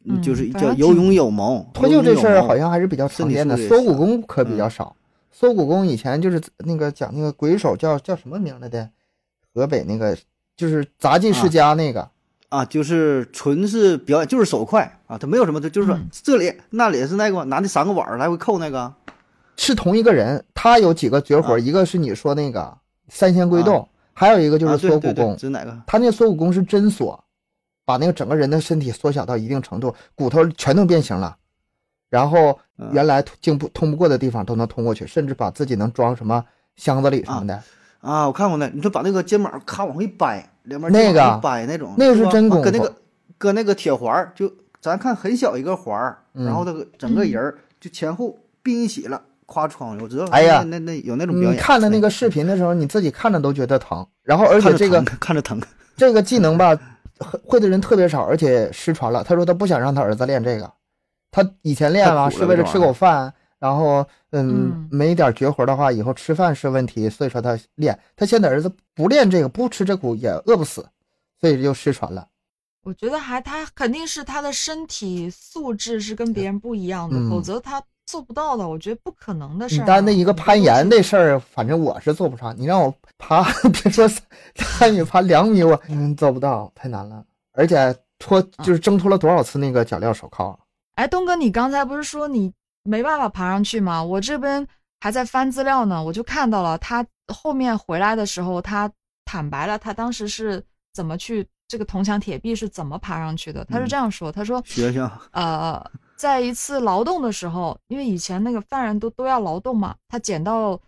Speaker 2: 嗯
Speaker 3: 就是叫有勇有谋。
Speaker 1: 脱臼这事儿好像还是比较常见的，缩骨功可比较
Speaker 3: 嗯
Speaker 1: 少。缩骨功以前就是那个讲那个鬼手叫叫什么名来的，河北那个就是杂技世家那个，
Speaker 3: 啊，就是纯是表演，就是手快啊，他没有什么，他就是说
Speaker 2: 嗯
Speaker 3: 这里那里是那个拿那三个碗来回扣那个，
Speaker 1: 是同一个人。他有几个绝活，
Speaker 3: 啊
Speaker 1: 一个是你说那个三仙归洞，还有一个就
Speaker 3: 啊
Speaker 1: 是缩骨功
Speaker 3: 对对对这。是哪个？
Speaker 1: 他那缩骨功是真缩，把那个整个人的身体缩小到一定程度，骨头全都变形了，然后
Speaker 3: 嗯
Speaker 1: 原来经不通不过的地方都能通过去，甚至把自己能装什么箱子里什么的，
Speaker 3: 啊，我看过那，你说把那个肩膀咔往回掰，两边
Speaker 1: 那个
Speaker 3: 那种，
Speaker 1: 那个是真功夫
Speaker 3: 啊搁那个搁那个铁环儿，就咱看很小一个环儿，
Speaker 1: 嗯
Speaker 3: 然后那个整个人儿就前后并一起了，夸窗户，我知道。
Speaker 1: 哎呀
Speaker 3: 那那那有那种表
Speaker 1: 你，看的那个视频的时候，你自己看着都觉得疼。然后，而且这个
Speaker 3: 疼看着疼，
Speaker 1: 这个技能吧，会会的人特别少，而且失传了。他说他不想让他儿子练这个，他以前练啊是为了吃口饭，然后嗯
Speaker 2: 嗯
Speaker 1: 没点绝活的话，以后吃饭是问题，所以说他练。他现在儿子不练这个，不吃这苦也饿不死，所以就失传了。
Speaker 2: 我觉得还他肯定是他的身体素质是跟别人不一样的，
Speaker 1: 嗯
Speaker 2: 否则他做不到的。我觉得不可能的事儿啊。
Speaker 1: 你单的一个攀岩那，事儿，反正我是做不上。你让我爬，[LAUGHS] 别说三米，爬两米，我嗯做不到，太难了。而且脱就是挣脱了多少次那个脚镣手铐。
Speaker 2: 哎，东哥，你刚才不是说你没办法爬上去嘛？我这边还在翻资料呢，我就看到了他后面回来的时候，他坦白了他当时是怎么去这个铜墙铁壁是怎么爬上去的。他是
Speaker 3: 嗯
Speaker 2: 这样说，他说
Speaker 3: 学校，
Speaker 2: 呃，在一次劳动的时候，因为以前那个犯人都都要劳动嘛，他捡到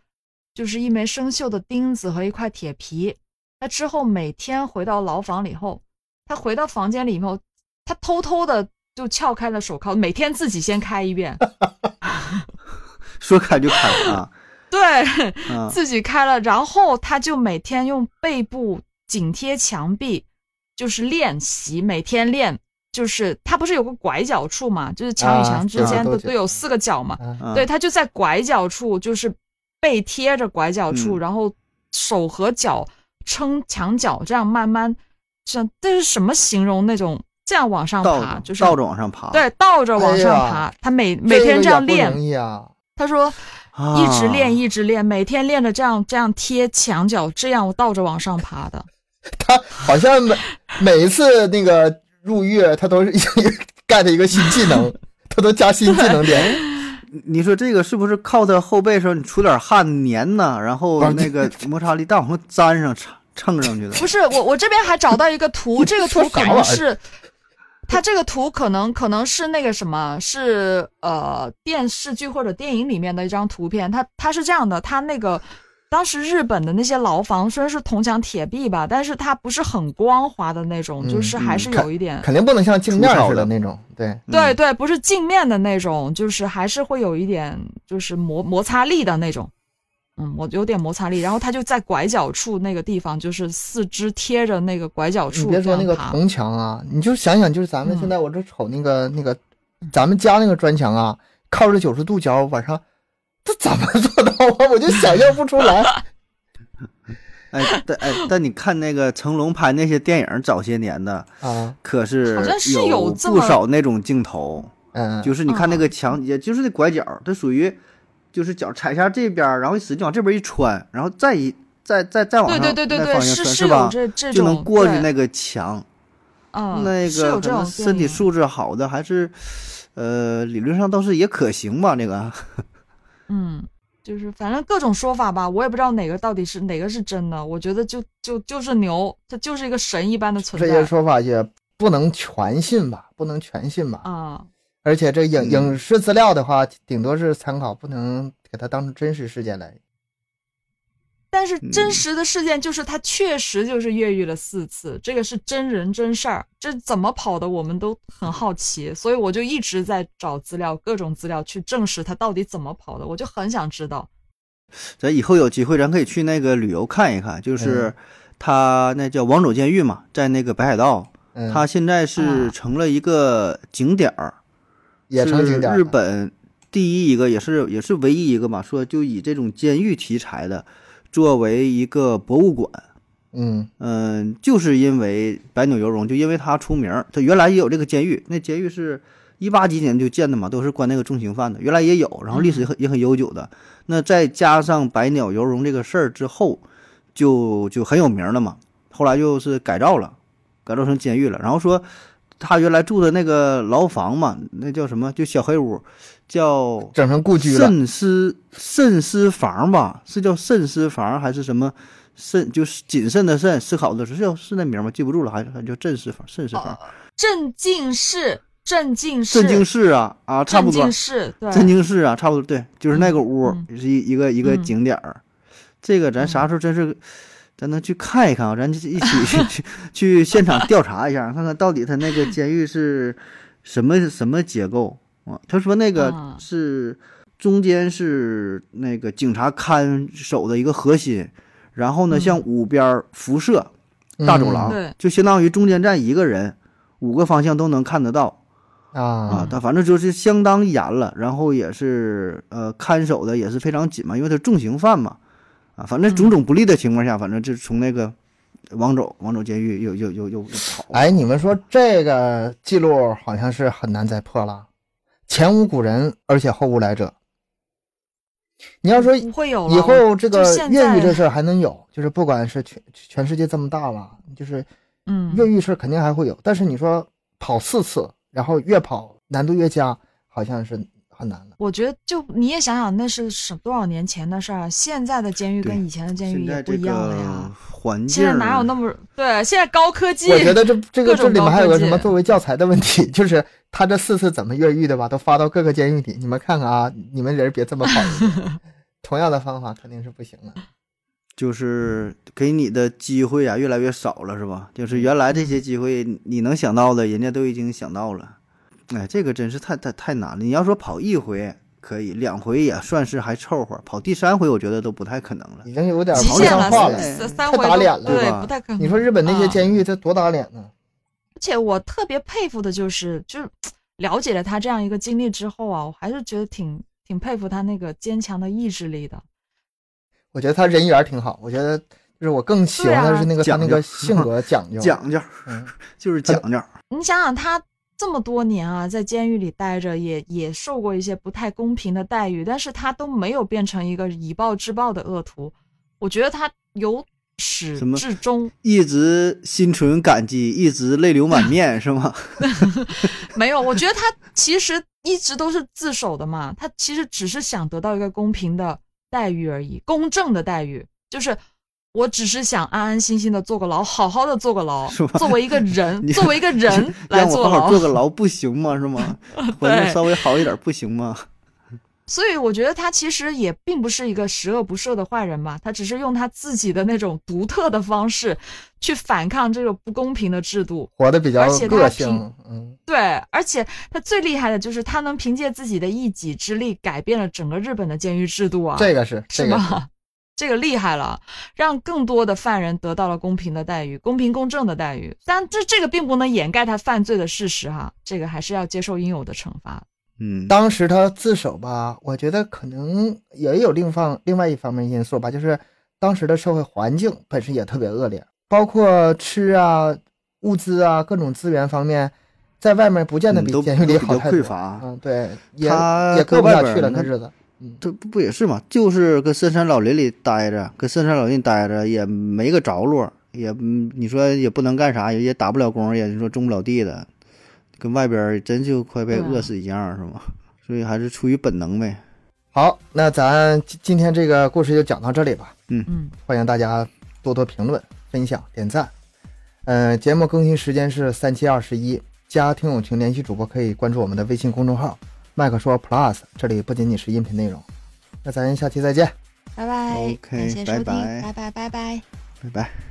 Speaker 2: 就是一枚生锈的钉子和一块铁皮。他之后每天回到牢房里后，他回到房间里以后，他偷偷的就撬开了手铐，每天自己先开一遍，[LAUGHS]
Speaker 3: 说开就开啊，[LAUGHS]
Speaker 2: 对
Speaker 3: 啊，[LAUGHS]
Speaker 2: 自己开了，然后他就每天用背部紧贴墙壁，就是练习，每天练。就是他不是有个拐角处嘛，就是墙与
Speaker 1: 啊
Speaker 2: 墙之间都都有四个角嘛，对，他就在拐角处，就是背贴着拐角处，
Speaker 3: 嗯。
Speaker 2: 然后手和脚撑墙角，这样慢慢，这这是什么形容那种这样往上爬，就是
Speaker 3: 倒着往上爬，
Speaker 2: 对倒着往上爬。他每每天
Speaker 1: 这
Speaker 2: 样练。他说
Speaker 3: 啊，
Speaker 2: 一直练一直练，每天练着这样这样贴墙角，这样倒着往上爬的。[LAUGHS]
Speaker 1: 他好像每每一次那个入狱，他都是 get [LAUGHS] 一个新技能，他都加新技能点。
Speaker 3: 你 [LAUGHS] 你说这个是不是靠他后背时候你出点汗粘呢，然后那个摩擦力大往上粘上蹭蹭上去的？
Speaker 2: 不是我，我这边还找到一个图，这个图可能是，它这个图可能可能是那个什么，是呃电视剧或者电影里面的一张图片。它它是这样的，它那个当时日本的那些牢房虽然是铜墙铁壁吧，但是它不是很光滑的那种，
Speaker 1: 嗯
Speaker 2: 就是还是
Speaker 1: 嗯
Speaker 2: 有一点。
Speaker 1: 肯定不能像镜面似
Speaker 3: 的
Speaker 1: 的那种，对，
Speaker 3: 嗯
Speaker 2: 对对，不是镜面的那种，就是还是会有一点就是摩摩擦力的那种，嗯，我有点摩擦力。然后他就在拐角处那个地方，就是四肢贴着那个拐角
Speaker 1: 你
Speaker 2: 处
Speaker 1: 别说那个
Speaker 2: 这样爬
Speaker 1: 铜墙啊，你就想想，就是咱们
Speaker 2: 嗯
Speaker 1: 现在我这瞅那个那个，咱们家那个砖墙啊，靠着九十度角往上，这怎么做到啊？[LAUGHS] 我就想象不出来。[LAUGHS]
Speaker 3: 哎，但哎，但你看那个成龙拍那些电影，早些年的，
Speaker 1: 啊，
Speaker 3: 可是
Speaker 2: 好像是有
Speaker 3: 不少那种镜头，
Speaker 1: 嗯，
Speaker 3: 就是你看那个墙，也就是那拐角，它属于就是脚踩下这边，然后使劲往这边一穿，然后再一再再再往
Speaker 2: 对
Speaker 3: 上
Speaker 2: 对对对对，
Speaker 3: 那方向穿，
Speaker 2: 是有
Speaker 3: 吧？
Speaker 2: 这这
Speaker 3: 就能过去那个墙。
Speaker 2: 嗯，
Speaker 3: 那
Speaker 2: 是有这
Speaker 3: 个可能
Speaker 2: 种
Speaker 3: 身体素质好的，还是呃理论上倒是也可行吧？那个
Speaker 2: 嗯，就是反正各种说法吧，我也不知道哪个到底是哪个是真的。我觉得就就就是牛，它就是一个神一般的存在
Speaker 1: 这些说法也不能全信吧，不能全信吧。
Speaker 2: 啊。
Speaker 1: 而且这影
Speaker 3: 嗯。
Speaker 1: 影视资料的话，顶多是参考，不能给它当成真实事件来。
Speaker 2: 但是真
Speaker 3: 嗯。
Speaker 2: 实的事件就是他确实就是越狱了四次，这个是真人真事儿，这怎么跑的我们都很好奇，所以我就一直在找资料，各种资料去证实他到底怎么跑的，我就很想知道。
Speaker 3: 咱以后有机会，咱可以去那个旅游看一看，就是
Speaker 1: 嗯。
Speaker 3: 他那叫王走监狱嘛，在那个北海道，
Speaker 1: 嗯，
Speaker 3: 它现在
Speaker 2: 啊。
Speaker 3: 是成了一个景点儿，
Speaker 1: 也成景点儿
Speaker 3: 是日本第一一个，也是也是唯一一个嘛，说就以这种监狱题材的作为一个博物馆。
Speaker 1: 嗯
Speaker 3: 嗯，就是因为百鸟游荣，就因为它出名儿。它原来也有这个监狱，那监狱是一八几年就建的嘛，都是关那个重刑犯的，原来也有，然后历史也很也很悠久的。那再加上百鸟游荣这个事儿之后，就就很有名了嘛。后来就是改造了，改造成监狱了。然后说他原来住的那个牢房嘛，那叫什么？就小黑屋，叫
Speaker 1: 整成故居了。
Speaker 3: 慎思慎思房吧，是叫慎思房还是什么？慎就是谨慎的慎，思考的是叫是那名吗？记不住了，还还叫镇思房、慎思房、
Speaker 2: 镇静室，镇静室，
Speaker 3: 镇静室啊啊，差不多
Speaker 2: 镇静，室，对，
Speaker 3: 镇静室啊，差不多，对，就是那个屋，
Speaker 2: 嗯
Speaker 3: 是一一个一个
Speaker 2: 嗯
Speaker 3: 景点儿。这个咱啥时候真是，咱能去看一看啊？咱就一起去去 [LAUGHS] 去现场调查一下，看看到底他那个监狱是什么什么结构啊？他说那个
Speaker 2: 啊
Speaker 3: 是中间是那个警察看守的一个核心，然后呢
Speaker 2: 嗯
Speaker 3: 向五边辐射大走廊，
Speaker 2: 对
Speaker 3: 就相当于中间站一个人，五个方向都能看得到。
Speaker 1: 啊
Speaker 3: 啊，他反正就是相当严了，然后也是呃看守的也是非常紧嘛，因为他重刑犯嘛，啊，反正种种不利的情况下，反正就从那个王走王走监狱又又又又又跑，
Speaker 1: 哎，你们说这个记录好像是很难再破了，前无古人，而且后无来者。你要说
Speaker 2: 会有
Speaker 1: 以后这个越狱这事儿还能有，就是不管是全全世界这么大了，就是
Speaker 2: 嗯，
Speaker 1: 越狱事儿肯定还会有。但是你说跑四次，然后越跑难度越加，好像是很难了。
Speaker 2: 我觉得就你也想想，那是什多少年前的事儿啊？现在的监狱跟以前的监狱也
Speaker 3: 现在这
Speaker 2: 不一样了
Speaker 3: 个
Speaker 2: 呀。
Speaker 3: 环境
Speaker 2: 现在哪有那么对？现在高科技，
Speaker 1: 我觉得这这个这里面还有个什么作为教材的问题，就是他这四次怎么越狱的吧，都发到各个监狱里，你们看看啊，你们人别这么跑。[LAUGHS] 同样的方法肯定是不行的。
Speaker 3: 就是给你的机会啊越来越少了，是吧？就是原来这些机会你能想到的，人家都已经想到了。哎，这个真是太太太难了。你要说跑一回可以，两回也算是还凑合，跑第三回我觉得都不太可能了。
Speaker 1: 已经有点不
Speaker 2: 极限了，
Speaker 1: 像话了。
Speaker 2: 三三
Speaker 1: 太
Speaker 2: 回都
Speaker 1: 打脸了
Speaker 2: 对不太可能。
Speaker 1: 你说日本那些
Speaker 2: 啊
Speaker 1: 监狱，这多打脸呢？
Speaker 2: 而且我特别佩服的就是，就是了解了他这样一个经历之后啊，我还是觉得挺挺佩服他那个坚强的意志力的。
Speaker 1: 我觉得他人缘挺好，我觉得就是我更喜欢的是那个他
Speaker 3: 讲究
Speaker 1: 那个性格讲究。[LAUGHS]
Speaker 3: 讲究
Speaker 1: 嗯，[LAUGHS]
Speaker 3: 就是讲究，
Speaker 2: 你想想，他这么多年啊，在监狱里待着，也也受过一些不太公平的待遇，但是他都没有变成一个以暴制暴的恶徒。我觉得他由始至终
Speaker 3: 一直心存感激，一直泪流满面，是吗？[LAUGHS] [LAUGHS]
Speaker 2: 没有。我觉得他其实一直都是自首的嘛，他其实只是想得到一个公平的待遇而已，公正的待遇，就是。我只是想安安心心的坐个牢，好好的坐个牢
Speaker 3: 是吧，
Speaker 2: 作为一个人，[LAUGHS] 作为一个人来
Speaker 3: 让我
Speaker 2: 坐牢。
Speaker 3: 好好坐个牢不行吗？是吗？[LAUGHS] 环境稍微好一点不行吗？[LAUGHS]
Speaker 2: 所以我觉得他其实也并不是一个十恶不赦的坏人吧，他只是用他自己的那种独特的方式去反抗这个不公平的制度。
Speaker 1: 活得比较
Speaker 2: 而且他
Speaker 1: 个性
Speaker 2: 凭。
Speaker 1: 嗯，
Speaker 2: 对，而且他最厉害的就是他能凭借自己的一己之力改变了整个日本的监狱制度啊，
Speaker 1: 这个是
Speaker 2: 是
Speaker 1: 这个是
Speaker 2: 吗？这个厉害了，让更多的犯人得到了公平的待遇、公平公正的待遇。但这这个并不能掩盖他犯罪的事实哈，这个还是要接受应有的惩罚。
Speaker 3: 嗯，
Speaker 1: 当时他自首吧，我觉得可能也有另方另外一方面因素吧，就是当时的社会环境本身也特别恶劣，包括吃啊、物资啊各种资源方面，在外面不见得比监狱里好太多。
Speaker 3: 匮乏
Speaker 1: 嗯，对，也也过不下去了，
Speaker 3: 那
Speaker 1: 日子。嗯，
Speaker 3: 这不不也是嘛？就是搁深山老林里待着，搁深山老林待着也没个着落，也嗯你说也不能干啥，也也打不了工，也你说种不了地的，跟外边真就快被饿死一样，是吗？所以还是出于本能呗。
Speaker 1: 好，那咱今今天这个故事就讲到这里吧。
Speaker 2: 嗯，
Speaker 1: 欢迎大家多多评论、分享、点赞。呃，节目更新时间是三七二十一。加听友群联系主播可以关注我们的微信公众号“麦克说 Plus”，这里不仅仅是音频内容。那咱下期再见。
Speaker 2: 拜拜
Speaker 3: OK，
Speaker 2: 感谢收听，
Speaker 3: 拜拜
Speaker 2: 拜拜拜拜。
Speaker 3: 拜拜。